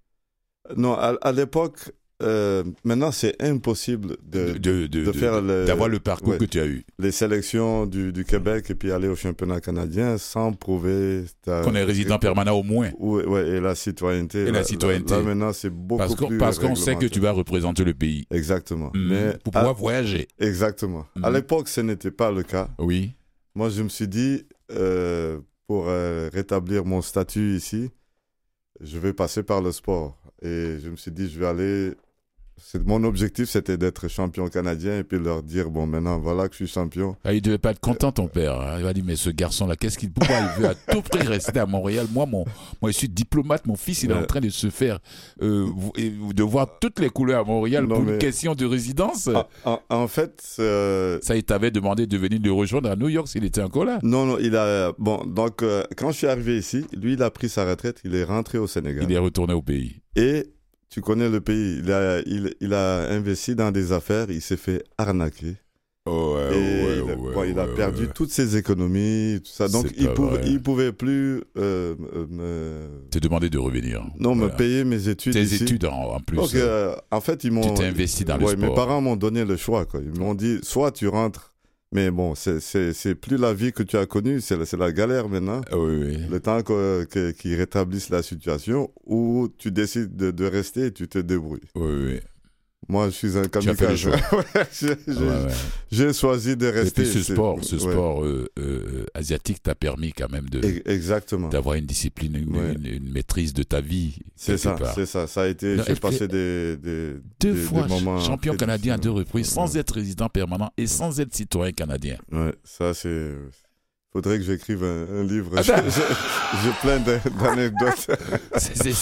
Non, à, à l'époque, euh, maintenant, c'est impossible de, De- de- faire D'avoir le parcours ouais. que tu as eu. les sélections du, du Québec et puis aller au championnat canadien sans prouver Qu'on est résident permanent au moins. Ouais, ouais, et la citoyenneté. Et la citoyenneté. Là, maintenant, c'est beaucoup Parce plus parce qu'on sait que tu vas représenter le pays. Exactement. Mhm. Mais pour à- pouvoir voyager. exactement. À Mhm. l'époque, ce n'était pas le cas. Oui. Moi, je me suis dit, euh, pour euh, rétablir mon statut ici, je vais passer par le sport. Et je me suis dit, je vais aller. Mon objectif, c'était d'être champion canadien et puis leur dire, bon, maintenant, voilà que je suis champion. Ah, il devait pas être content, ton père. hein. Il va dire, mais ce garçon-là, qu'est-ce qu'il, pourquoi il veut à tout prix rester à Montréal? Moi, mon, moi, je suis diplomate. Mon fils, il est en train de se faire, euh, de voir toutes les couleurs à Montréal Non, pour mais- une question de résidence. En, en- en fait, euh, Ça, il t'avait demandé de venir le rejoindre à New York s'il était encore là. non, non, il a. Bon, donc, euh, quand je suis arrivé ici, lui, il a pris sa retraite, il est rentré au Sénégal. Il est retourné au pays. Et tu connais le pays, il a, il, il a investi dans des affaires, il s'est fait arnaquer. Oh, ouais, et ouais, il, a- ouais, bon, il a ouais, perdu toutes ses économies, tout ça. Donc, il pouvait, vrai. il pouvait plus euh, me- me- T'es demandé de revenir. non, Voilà. me payer mes études. Tes ici. études en, en plus. Donc, euh, euh, en fait, ils m'ont. tu t'es investi dans le sport. Mes parents m'ont donné le choix. Quoi. Ils m'ont dit soit tu rentres, mais bon, c'est- plus la vie que tu as connue, c'est la, galère maintenant. Ah oui, oui. Le temps que- que- qu'ils rétablissent la situation, ou tu décides de, de rester et tu te débrouilles. Oui, oui. Moi, je suis un kamikaze. Ouais, j'ai- Ouais, ouais. Choisi de Et rester. puis ce sport, ce sport euh, euh, asiatique t'a permis quand même de Exactement. d'avoir une discipline, une, Ouais. une- une maîtrise de ta vie. C'est ça, c'est ça. Ça a été. J'ai passé des, des, Deux des- fois des moments champion canadien à deux reprises, sans être résident permanent et sans être citoyen canadien. Ouais, ça c'est. Faudrait que j'écrive un, un livre. Ah J'ai ben- j'ai plein d'an- d'anecdotes. C'est-.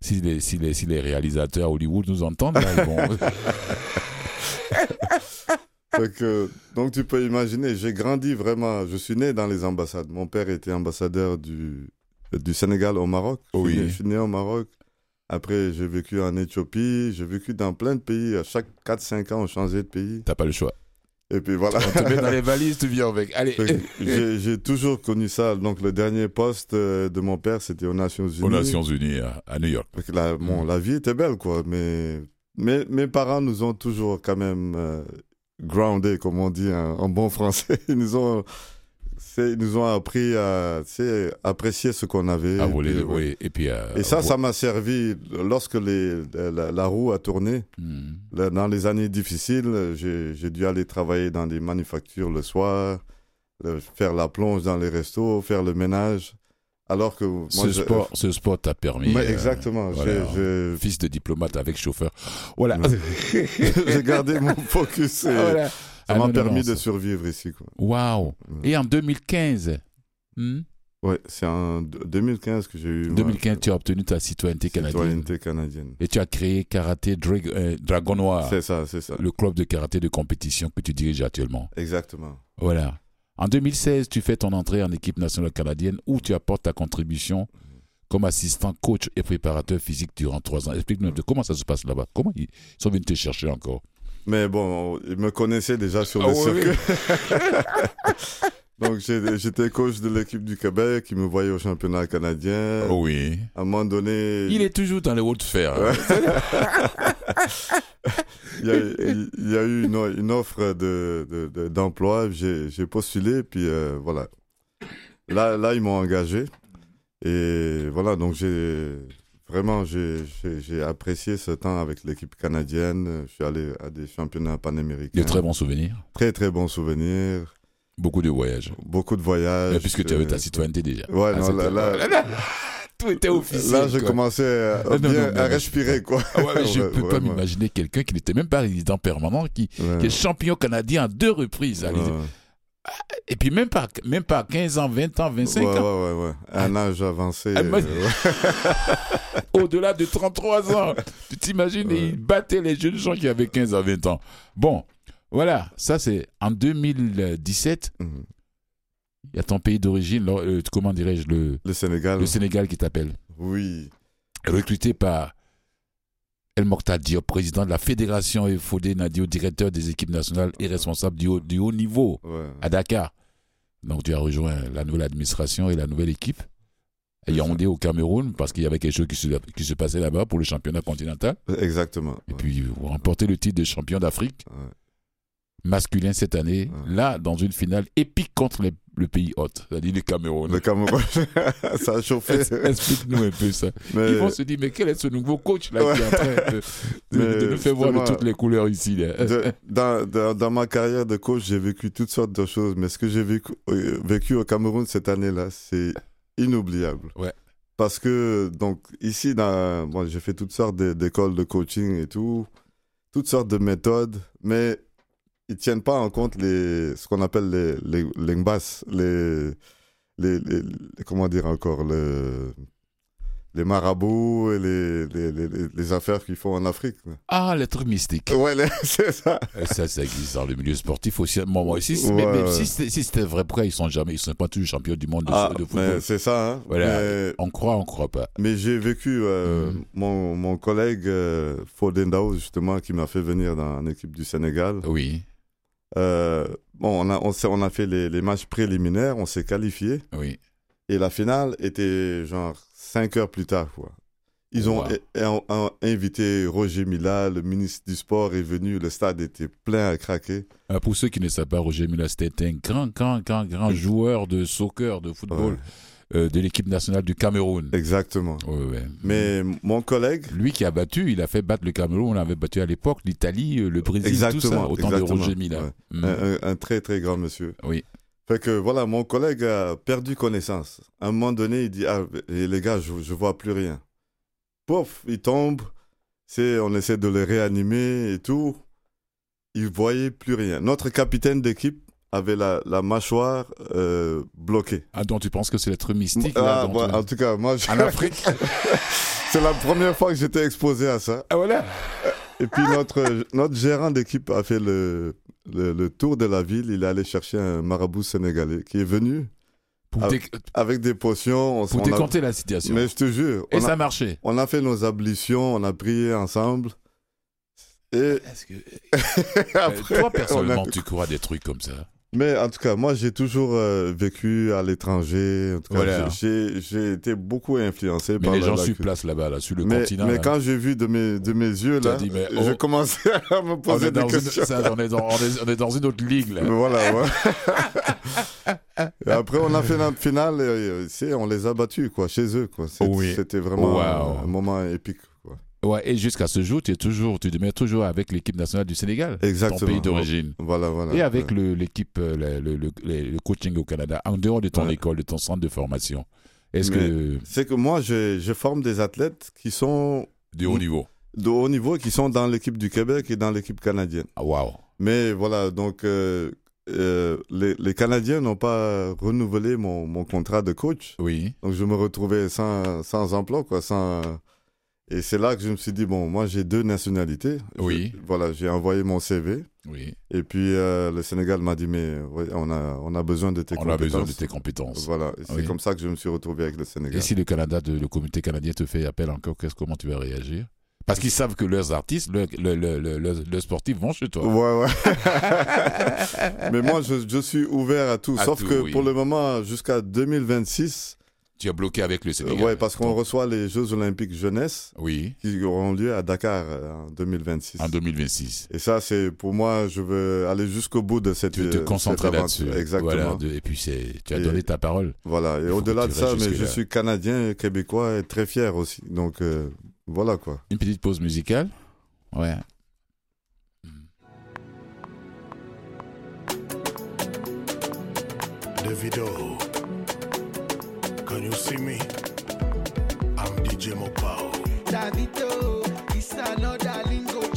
Si les, si, les, si les réalisateurs à Hollywood nous entendent, là, ils vont... Que- donc tu peux imaginer, j'ai grandi vraiment. Je suis né dans les ambassades. Mon père était ambassadeur du, du Sénégal au Maroc. Oui. Je suis né au Maroc. Après, j'ai vécu en Éthiopie. J'ai vécu dans plein de pays. À chaque 4-5 ans, on changeait de pays. T'as pas le choix. Et puis voilà. On te met dans les valises, tu viens avec. Allez, J'ai toujours connu ça. Donc, le dernier poste euh, de mon père, c'était aux Nations Unies. aux Nations Unies, à, New York. La, bon, la vie était belle, quoi. Mais, mais mes parents nous ont toujours quand même euh, grounded, comme on dit en, en bon français. Ils nous ont, ils nous ont appris à apprécier ce qu'on avait. À Et voler, puis, oui. Et puis... euh, Et ça, ça m'a servi lorsque les, la, la roue a tourné. Hmm. Dans les années difficiles, j'ai dû aller travailler dans des manufactures le soir, faire la plonge dans les restos, faire le ménage. Alors que moi, ce, je- sport, ce sport t'a permis... Euh, exactement. voilà. Fils de diplomate avec chauffeur. Voilà. j'ai j'ai gardé mon focus et Voilà. Ça Ah, m'a permis de survivre ici. Waouh. Et en 2015, hmm, Ouais, c'est en d- 2015 que j'ai eu 2015, ma tu as obtenu ta citoyenneté canadienne. citoyenneté canadienne. Et tu as créé Karaté Drag- euh, Dragon Noir, C'est ça, c'est ça. le club de karaté de compétition que tu diriges actuellement. Exactement. Voilà. En 2016, tu fais ton entrée en équipe nationale canadienne où tu apportes ta contribution comme assistant, coach et préparateur physique durant trois ans. Explique-nous comment ça se passe là-bas. Comment ils sont venus te chercher encore? Mais bon, ils me connaissaient déjà sur Ah le ouais, circuit. Donc j'étais coach de l'équipe du Québec, ils me voyaient au championnat canadien. Oh Oui. À un moment donné, Il est toujours dans les hauts de fer. hein. il y a, il- il y a eu une, une offre de, de- de- d'emploi, j'ai, j'ai postulé, puis euh, voilà. Là, là, ils m'ont engagé. Et voilà, donc j'ai vraiment j'ai, apprécié ce temps avec l'équipe canadienne. Je suis allé à des championnats panaméricains. De très bons souvenirs. très très bons souvenirs, Beaucoup de voyages. beaucoup de voyages. Mais puisque tu avais ta Euh, citoyenneté déjà. Ouais, Ah, non, là- là- tout était officiel. Là, je quoi. commençais à, non, bien non, mais- à respirer, quoi. Ah ouais, mais je Ouais, peux pas m'imaginer quelqu'un qui n'était même pas résident permanent, qui, Ouais. qui est champion canadien à deux reprises. Et puis même pas, même pas 15 ans, 20 ans, 25 ouais, ans. Ouais, ouais, ouais. Un âge avancé. Ah, euh. Au-delà de 33 ans. tu t'imagines, Ouais. il battait les jeunes gens qui avaient 15 à 20 ans. Bon, voilà, ça c'est en 2017. Mhm. Il y a ton pays d'origine, euh, comment dirais-je, le, Le Sénégal. le Sénégal qui t'appelle. Oui. Recruté par El Mokhtar Diop, président de la fédération, et Fodé Nadio, directeur des équipes nationales et responsable du haut, du haut niveau Ouais. à Dakar. Donc tu as rejoint la nouvelle administration et la nouvelle équipe à Yaoundé au Cameroun parce qu'il y avait quelque chose qui se, qui se passait là-bas pour le championnat continental. Exactement. Et puis vous remportez le titre de champion d'Afrique Ouais. Masculin cette année, Ouais. là dans une finale épique contre les- le pays hôte, c'est-à-dire le Cameroun. Le Cameroun, ça a chauffé. Explique-nous un peu ça. Mais- Ils vont se dire, mais quel est ce nouveau coach là qui est en train de, de- Mais de nous faire voir de toutes les couleurs ici là. De- dans, dans, dans ma carrière de coach, j'ai vécu toutes sortes de choses, mais ce que j'ai vécu, euh, vécu au Cameroun cette année-là, c'est inoubliable. Ouais. Parce que, donc, ici, dans, bon, j'ai fait toutes sortes d'é- d'écoles de coaching et tout, toutes sortes de méthodes, mais ils tiennent pas en compte les, ce qu'on appelle les, les, les les, les, les- comment dire encore, le, les marabouts et les, les, les, les- affaires qu'ils font en Afrique. Ah, les trucs mystiques. Ouais, c'est ça. Euh, Ça, ça existe dans le milieu sportif aussi. Moi, moi aussi, Ouais, mais, si c'était si c'était vrai, pourquoi ils sont jamais, ils sont pas tous champions du monde de, Ah, de football? c'est ça. Hein. Voilà. Mais, On croit, on croit pas. mais j'ai vécu euh, Mhm. mon, mon collègue euh, Foden Daouz, justement, qui m'a fait venir dans l'équipe du Sénégal. Oui, Euh, bon, on a, on, a fait les, les matchs préliminaires, on s'est qualifié. oui. Et la finale était genre 5 heures plus tard. Quoi. Ils ont Wow. invité Roger Mila, le ministre du Sport est venu, le stade était plein à craquer. Euh, pour ceux qui ne savent pas, Roger Mila, c'était un grand, grand, grand, grand joueur de soccer, de football Ouais, euh, de l'équipe nationale du Cameroun. exactement. Ouais, ouais. Mais mon collègue, Lui qui a battu, il a fait battre le Cameroun. On avait battu à l'époque l'Italie, euh, le Brésil, tout ça, Exactement, au temps de exactement, Roger Mila. ouais. Mm. un, très très grand monsieur. Oui. Fait que voilà, mon collègue a perdu connaissance. À un moment donné, il dit Ah, les gars, je, je vois plus rien. Pouf, il tombe. C'est, on essaie de le réanimer et tout. Il voyait plus rien. Notre capitaine d'équipe avait la, la mâchoire euh, bloquée. Ah, donc tu penses que c'est l'être mystique Ah, là, bon, tu- en tout cas, moi, je- En Afrique c'est la première fois que j'étais exposé à ça. Ah, voilà Et puis notre, notre gérant d'équipe a fait le, le, le tour de la ville. Il est allé chercher un marabout sénégalais qui est venu Pour, Ah, avec des potions. On, pour on a- la situation. Mais je te jure, Et on, ça a, marché. on a fait nos ablutions, on a prié ensemble. Et Est-ce que... après, Toi, a- personnellement, tu crois des trucs comme ça? Mais en tout cas, moi, j'ai toujours euh, vécu à l'étranger. En tout cas, Voilà. j'ai- j'ai été beaucoup influencé Mais par les gens la sur place là-bas, là, sur le Mais, continent. mais là, quand j'ai vu de mes, de mes yeux, là, dit, j'ai oh. commencé à me poser des une, questions. ça, on, est dans, on, est, on est dans une autre ligue là. Voilà, ouais. et après, on a fait notre finale et, euh, on les a battus, quoi, chez eux, quoi. Oui. C'était vraiment Wow. un moment épique. Ouais, et jusqu'à ce jour, tu es toujours, tu demeures toujours avec l'équipe nationale du Sénégal, Exactement. ton pays d'origine. Voilà, voilà. Et avec Ouais. le- l'équipe, euh, le, le, le- le- le coaching au Canada, en dehors de ton Ouais. école, de ton centre de formation, est-ce Mais- que C'est que moi, je, je forme des athlètes qui sont de haut niveau de haut niveau, qui sont dans l'équipe du Québec et dans l'équipe canadienne. Ah, Waouh Mais voilà, donc euh, euh, les, les Canadiens n'ont pas renouvelé mon, mon contrat de coach. Oui. Donc je me retrouvais sans, sans emploi, quoi, sans... Et c'est là que je me suis dit, bon, moi j'ai deux nationalités. Je- Oui. voilà, j'ai envoyé mon CV. Oui. Et puis euh, le Sénégal m'a dit, mais ouais, on, a, on a besoin de tes On a compétences. besoin de tes compétences. Voilà, c'est Oui. comme ça que je me suis retrouvé avec le Sénégal. Et si le Canada, de- le comité canadien te fait appel encore, qu'est-ce comment tu vas réagir? Parce qu'ils savent que leurs artistes, leurs le, le, le- le- leurs sportifs vont chez toi. Ouais, ouais. Mais moi, je, je suis ouvert à tout. À Sauf tout, que oui. pour le moment, jusqu'à 2026, Tu as bloqué avec le euh, Sénégal. ouais, parce qu'on reçoit les Jeux Olympiques jeunesse Oui, qui auront lieu à Dakar euh, en 2026. en 2026. Et ça, c'est pour moi, je veux aller jusqu'au bout de cette Tu veux te concentrer là-dessus. Exactement. Voilà, Voilà. de- et puis c'est, tu as Et- donné ta parole. Et faut au-delà de ça, mais je suis canadien, québécois et très fier aussi. Donc, euh, voilà quoi. Une petite pause musicale. Ouais. Davido, can you see me? I'm DJ Mopao. Davido, it's another lingo.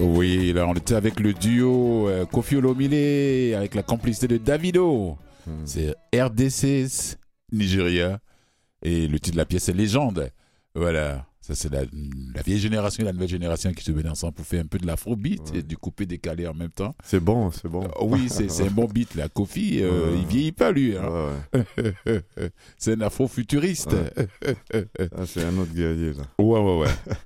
Oui, là, on était avec le duo euh, Kofi Olomide, avec la complicité de Davido. Hmm. C'est RDC Nigeria. Et le titre de la pièce, c'est Légende. Voilà. Ça, c'est la, la vieille génération et la nouvelle génération qui se mettent ensemble pour faire un peu de l'afrobeat Ouais. et du coupé décalé en même temps. C'est bon, c'est bon. Euh, oui, c'est c'est un bon beat, là. Kofi, euh, Ouais. il vieillit pas, lui. hein. Ouais. c'est un afro-futuriste. Ah, c'est un autre guerrier, là. Ouais, ouais, ouais.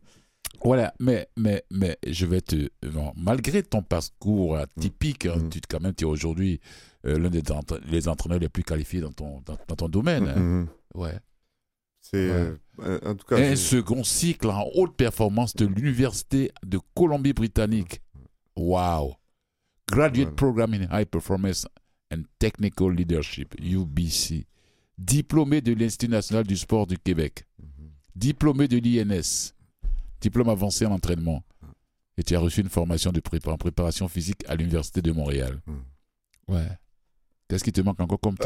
voilà, mais, mais, mais je vais te. bon, malgré ton parcours atypique, hein, tu quand même, tu es aujourd'hui euh, l'un des entra- les entraîneurs les plus qualifiés dans ton, dans, dans ton domaine. hein. Mhm. Ouais. C'est, Ouais. euh, en tout cas, Un second cycle en haute performance de l'Université de Colombie-Britannique. Wow. Graduate Voilà. Program in High Performance and Technical Leadership, UBC. Diplômé de l'Institut national du sport du Québec. Mhm. diplômé de l'INS, diplôme avancé en entraînement. Et tu as reçu une formation de prépa- en préparation physique à l'Université de Montréal. Mm. Ouais. Qu'est-ce qui te manque encore comme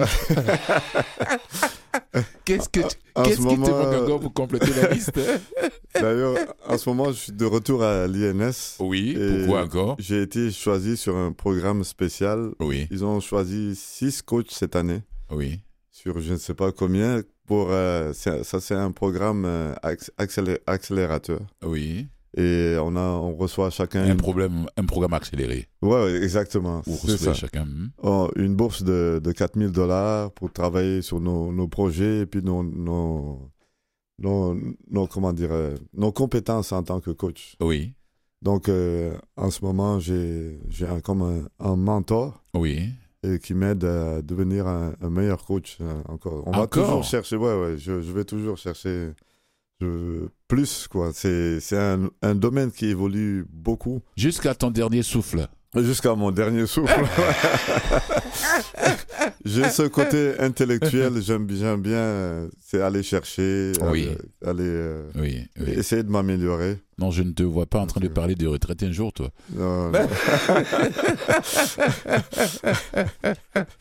Qu'est-ce que tu- qu'est-ce ce qui te manque encore pour compléter la liste? D'ailleurs, en ce moment, je suis de retour à l'INS. Oui, pourquoi encore? J'ai été choisi sur un programme spécial. Oui, Ils ont choisi six coachs cette année, oui. sur je ne sais pas combien. Pour, euh, ça, c'est un programme euh, acc- accélé- accélérateur. Oui. Et on, a, on reçoit chacun. Un, une- problème, un programme accéléré. Ouais, exactement. Vous recevez ça. chacun. hmm. Oh, une bourse de, de 4000 dollars pour travailler sur nos, nos projets et puis nos, nos, nos, nos- comment dire, euh, nos compétences en tant que coach. Oui, Donc, euh, en ce moment, j'ai j'ai comme un, un mentor oui. Et qui m'aide à devenir un, un meilleur coach euh, encore. On va toujours chercher, ouais, ouais, je, je vais toujours chercher je- plus, quoi. C'est c'est un, un domaine qui évolue beaucoup Jusqu'à ton dernier souffle. Jusqu'à mon dernier souffle. J'ai ce côté intellectuel, j'aime bien, bien, euh, c'est aller chercher, Oui. aller, aller, euh, Oui, oui. essayer de m'améliorer. Non, je ne te vois pas en train de parler de retraite un jour, toi. Non, non.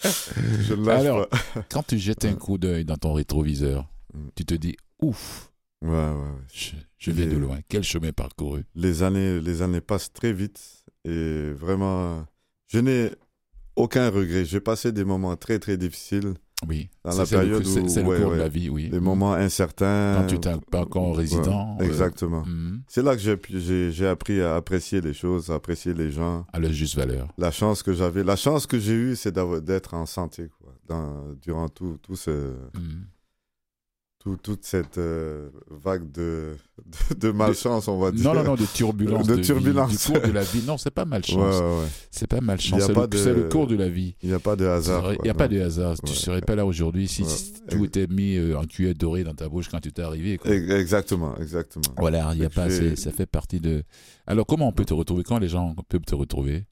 je ne lâche Alors, pas. Quand tu jettes un coup d'œil dans ton rétroviseur, Mm. tu te dis ouf, Ouais, ouais, ouais. je, je viens de loin. Quel chemin parcouru. Les années, les années passent très vite et vraiment, je n'ai aucun regret. J'ai passé des moments très, très difficiles, Oui. Dans Ça, la c'est le- période c'est où- c'est le ouais, cours ouais. de la vie, oui. des moments incertains. Quand tu n'es pas encore résident. Ouais, euh, exactement. mhm, C'est là que j'ai pu- j'ai j'ai appris à apprécier les choses, à apprécier les gens. à leur juste valeur. La chance que j'avais, la chance que j'ai eue, c'est d'être en santé quoi, dans, durant tout, tout ce, Mhm. Tout- toute cette euh, vague de, de, de malchance, on va dire. Non, non, non, de turbulence. De vie, turbulence. du cours de la vie. Non, c'est pas malchance. ouais, ouais. C'est pas malchance. C'est le, de- cours de la vie. Il n'y a pas de hasard. Il n'y a pas de hasard. Tu Ouais. serais pas là aujourd'hui si, tout était mis euh, en cuillère dorée dans ta bouche quand tu t'es arrivé. quoi. Exactement, exactement. Voilà, il y a pas ça fait partie de. Alors, comment on peut te retrouver? Quand les gens peuvent te retrouver?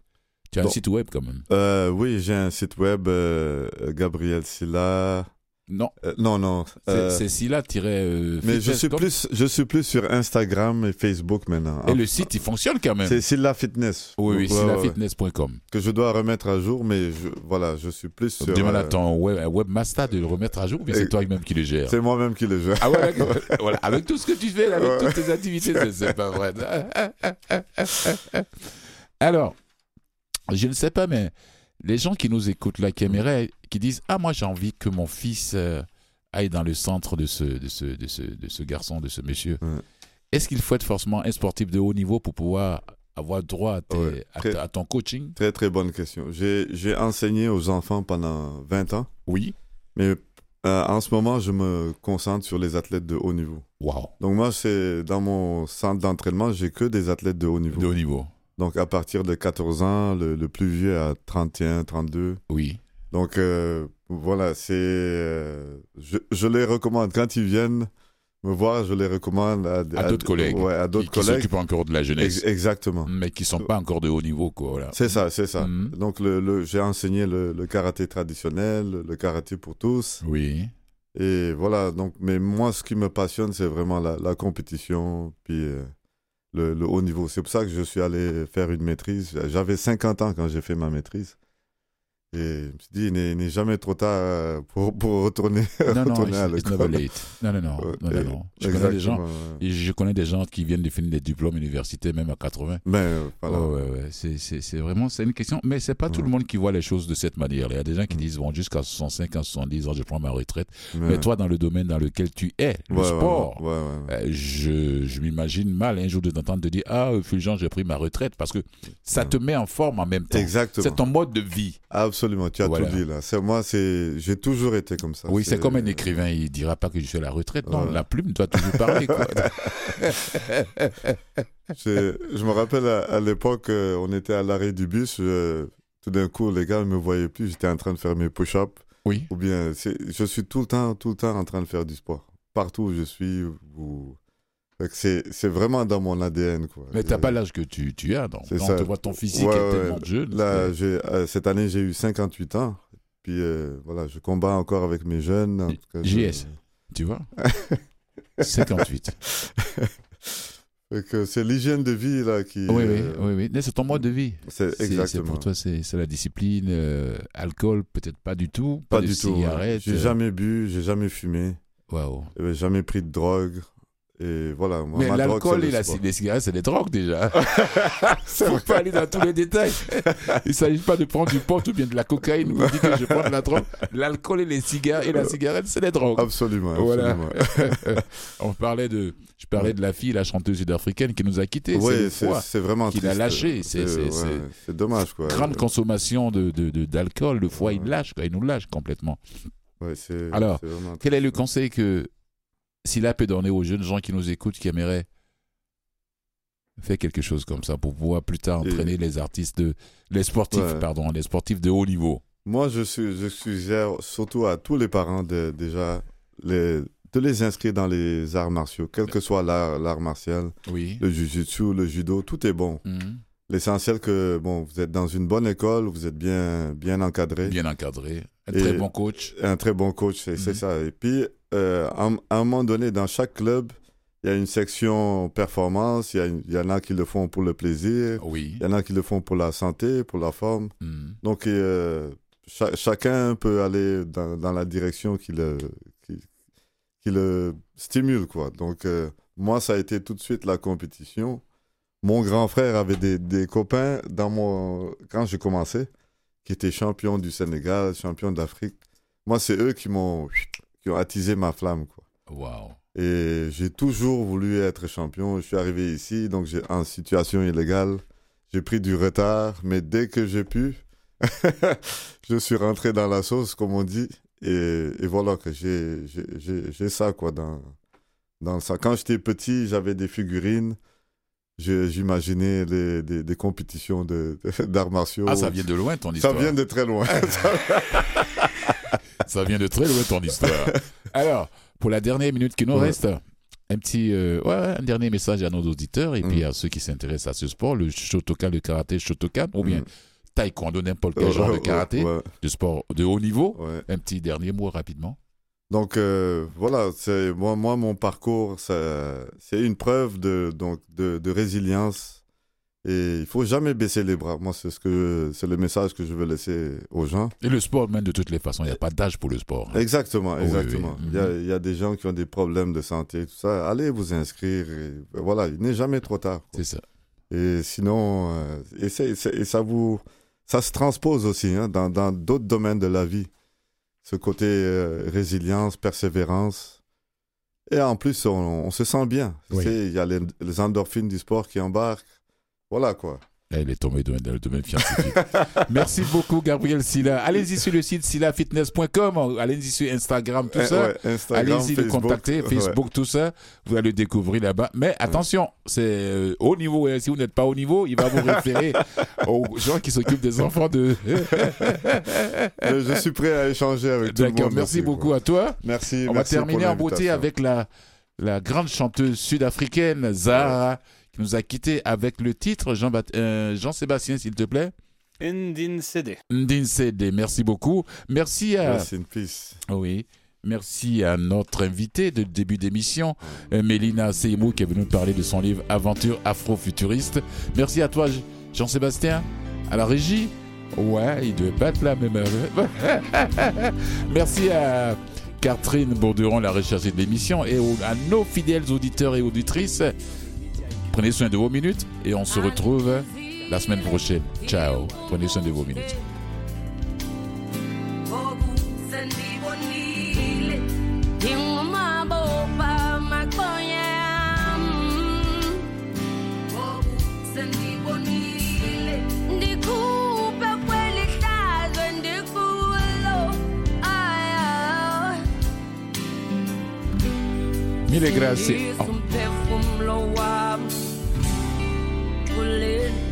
Tu as un site web quand même Euh, oui, j'ai un site web, euh, Gabriel Silla. Non, Euh, non, non. c'est euh, c'est Silla euh, mais je suis, plus, je suis plus sur Instagram et Facebook maintenant. Et le site, il fonctionne quand même. C'est Silla Fitness. Oui, oui, Ouais, sillafitness.com. ouais. Que je dois remettre à jour, mais je, voilà, je suis plus sur. Demande à ton web, webmaster de le remettre à jour, ou bien c'est toi-même qui le gère C'est moi-même qui le gère. Ah ouais, d'accord. voilà. Avec tout ce que tu fais, avec Ouais. toutes tes activités, c'est pas vrai. Alors, je ne sais pas, mais les gens qui nous écoutent là, qui aimeraient, qui disent Ah, moi j'ai envie que mon fils euh, aille dans le centre de ce, de ce, de ce, de ce garçon, de ce monsieur. Ouais. Est-ce qu'il faut être forcément un sportif de haut niveau pour pouvoir avoir droit à, tes- Ouais. à Très- ta- à ton coaching? Très, très bonne question. J'ai enseigné aux enfants pendant 20 ans, Oui. mais euh, en ce moment, je me concentre sur les athlètes de haut niveau. Waouh. Donc, moi, c'est dans mon centre d'entraînement, j'ai que des athlètes de haut niveau. De haut niveau. Donc, à partir de 14 ans, le, le plus vieux à 31, 32. Oui. Donc, euh, voilà, c'est. euh, je, je les recommande. Quand ils viennent me voir, je les recommande à, À d'autres collègues. Ouais, à Qui, d'autres qui collègues. s'occupent encore de la jeunesse. Ex- exactement. mais qui sont pas encore de haut niveau, quoi. Voilà. C'est ça, c'est ça. Mhm. Donc, le, le- j'ai enseigné le, le karaté traditionnel, le karaté pour tous. Oui. Et voilà, donc, mais moi, ce qui me passionne, c'est vraiment la, la compétition, puis euh, le, le haut niveau. C'est pour ça que je suis allé faire une maîtrise. J'avais 50 ans quand j'ai fait ma maîtrise. Et je me suis dit, il n'est jamais trop tard euh, pour, pour retourner, Non, non, retourner à l'école. Non, non, non. Non, non. Je connais des gens. Je connais des gens qui viennent de finir des diplômes universitaires, même à 80. Mais euh, voilà. Oh, ouais, ouais. C'est, vraiment c'est une question. Mais c'est pas tout le monde qui voit les choses de cette manière. Il y a des gens qui Mm. disent bon, jusqu'à 65 ans, 70 ans, je prends ma retraite. Mais, toi, dans le domaine dans lequel tu es, le sport, euh, je, je m'imagine mal un jour de t'entendre te dire Ah, Fulgent, j'ai pris ma retraite parce que ça te met en forme en même temps. Exactement. C'est ton mode de vie. Absolument, tu as Voilà. tout dit là. C'est moi, c'est j'ai toujours été comme ça. Oui, c'est comme un écrivain, il dira pas que je suis à la retraite. Non, la plume doit toujours parler. Quoi. Je me rappelle à, à l'époque, euh, on était à l'arrêt du bus. tout d'un coup, les gars ne me voyaient plus. J'étais en train de faire mes push-ups. Oui. Ou bien, je suis tout le temps, tout le temps en train de faire du sport. Partout où je suis. C'est vraiment dans mon ADN. Quoi. Mais t'as pas l'âge que tu, tu as. Donc. Quand on te voit ton physique Ouais, est ouais. tellement jeune. Là, euh, cette année, j'ai eu 58 ans. Puis euh, voilà, je combats encore avec mes jeunes. en tout cas, je- JS. Tu vois? 58. Fait que c'est l'hygiène de vie là qui. Oui, oui, euh, oui, c'est ton mode de vie. C'est exactement. pour toi, c'est la discipline. euh, alcool, peut-être pas du tout. Pas, du tout. ouais. J'ai jamais bu, j'ai jamais fumé, waouh. jamais pris de drogue. Et voilà. moi, Mais l'alcool et la, les cigarettes, c'est des drogues déjà. Faut pas aller dans tous les détails. Il s'agit pas de prendre du pot ou bien de la cocaïne ou de dire que je prends de la drogue. L'alcool et les cigares et la cigarette, c'est des drogues. Absolument. Voilà. absolument. On parlait de, je parlais de la fille, la chanteuse sud-africaine qui nous a quittés. Oui, c'est vraiment qu'il a triste. lâché, c'est- ouais, c'est dommage quoi. Grande consommation de, de, de- d'alcool, foie il lâche, quoi, il nous lâche complètement. Alors, Quel est le conseil que Silla peut donner aux jeunes gens qui nous écoutent, qui aimeraient faire quelque chose comme ça pour pouvoir plus tard Et- entraîner les artistes, de, les sportifs, Ouais. pardon, les sportifs de haut niveau Moi, je, suggère surtout à tous les parents de, déjà les, de les inscrire dans les arts martiaux, quel que soit l'art, martial, Oui. le jujutsu, le judo, tout est bon. Mhm. L'essentiel que bon, vous êtes dans une bonne école, vous êtes bien, bien encadré. Bien encadré, un Et- très bon coach. Un très bon coach, c'est c'est Mhm. ça. Et puis, euh, à, un- à un moment donné, dans chaque club, il y a une section performance. Il y, y en a qui le font pour le plaisir. Oui. Il y en a qui le font pour la santé, pour la forme. Mhm. Donc, euh, cha- chacun peut aller dans, dans la direction qui le, qui, qui le stimule, quoi. Donc, euh, moi, ça a été tout de suite la compétition. Mon grand frère avait des, des copains dans mon... quand j'ai commencé, qui étaient champions du Sénégal, champions d'Afrique. Moi, c'est eux qui m'ont qui ont attisé ma flamme, quoi. Waouh. Et j'ai toujours voulu être champion. Je suis arrivé ici, donc j'ai en situation illégale. J'ai pris du retard, mais dès que j'ai pu, je suis rentré dans la sauce, comme on dit. Et, et voilà que j'ai- ça, quoi, dans, dans ça. Quand j'étais petit, j'avais des figurines. J'imaginais des, des compétitions de- de- d'arts martiaux. Ah, ça vient de loin ton Ça histoire. vient de très loin. Ça vient de très loin ton histoire. Alors, pour la dernière minute qui nous Ouais. reste, un petit, euh, ouais, un dernier message à nos auditeurs et Mm. puis à ceux qui s'intéressent à ce sport, le Shotokan, le karaté Shotokan, ou bien Mm. taekwondo, n'importe quel genre de karaté, Ouais, de sport de haut niveau. Un petit dernier mot rapidement. Donc euh, voilà, c'est moi, moi mon parcours, c'est une preuve de donc de, de résilience et il faut jamais baisser les bras. Moi, c'est ce que c'est le message que je veux laisser aux gens. Et le sport, même de toutes les façons, il n'y a pas d'âge pour le sport. hein. Exactement, exactement. oui. Il, y a, il y a des gens qui ont des problèmes de santé, tout ça. Allez vous inscrire. Et, voilà, il n'est jamais trop tard. C'est ça. Et sinon, euh, et, ça vous, ça se transpose aussi hein, dans dans d'autres domaines de la vie. Ce côté euh, résilience, persévérance. Et en plus, on, on se sent bien. Oui. Il y a les, les endorphines du sport qui embarquent. Voilà quoi. Elle est tombée dans le domaine scientifique. Merci beaucoup, Gabriel Silla. Allez-y sur le site sillafitness.com, allez-y sur Instagram, tout Eh, ça. ouais, Allez-y le Facebook, contacter, ouais. Facebook, tout ça. Vous allez le découvrir là-bas. Mais attention, c'est euh, haut niveau. hein. Si vous n'êtes pas au niveau, il va vous référer aux gens qui s'occupent des enfants de. Euh, Je suis prêt à échanger avec tout le monde. D'accord, merci beaucoup quoi. à toi. Merci. On va terminer en beauté avec la, la grande chanteuse sud-africaine Zara, qui nous a quittés avec le titre euh, Jean-Sébastien, s'il te plaît. Indin CD. Ndin CD, merci beaucoup. Merci à. In peace. Oui. Merci à notre invité de début d'émission, euh, Mélina Seymou, qui est venue nous parler de son livre Aventure afro-futuriste. Merci à toi, Jean-Sébastien, à la régie. Ouais, il devait pas être la même heure. Merci à Catherine Bourderon, la recherche de l'émission, et à nos fidèles auditeurs et auditrices. Prenez soin de vos minutes et on se retrouve la semaine prochaine. Ciao. Prenez soin de vos minutes. Mille grazie. cô lên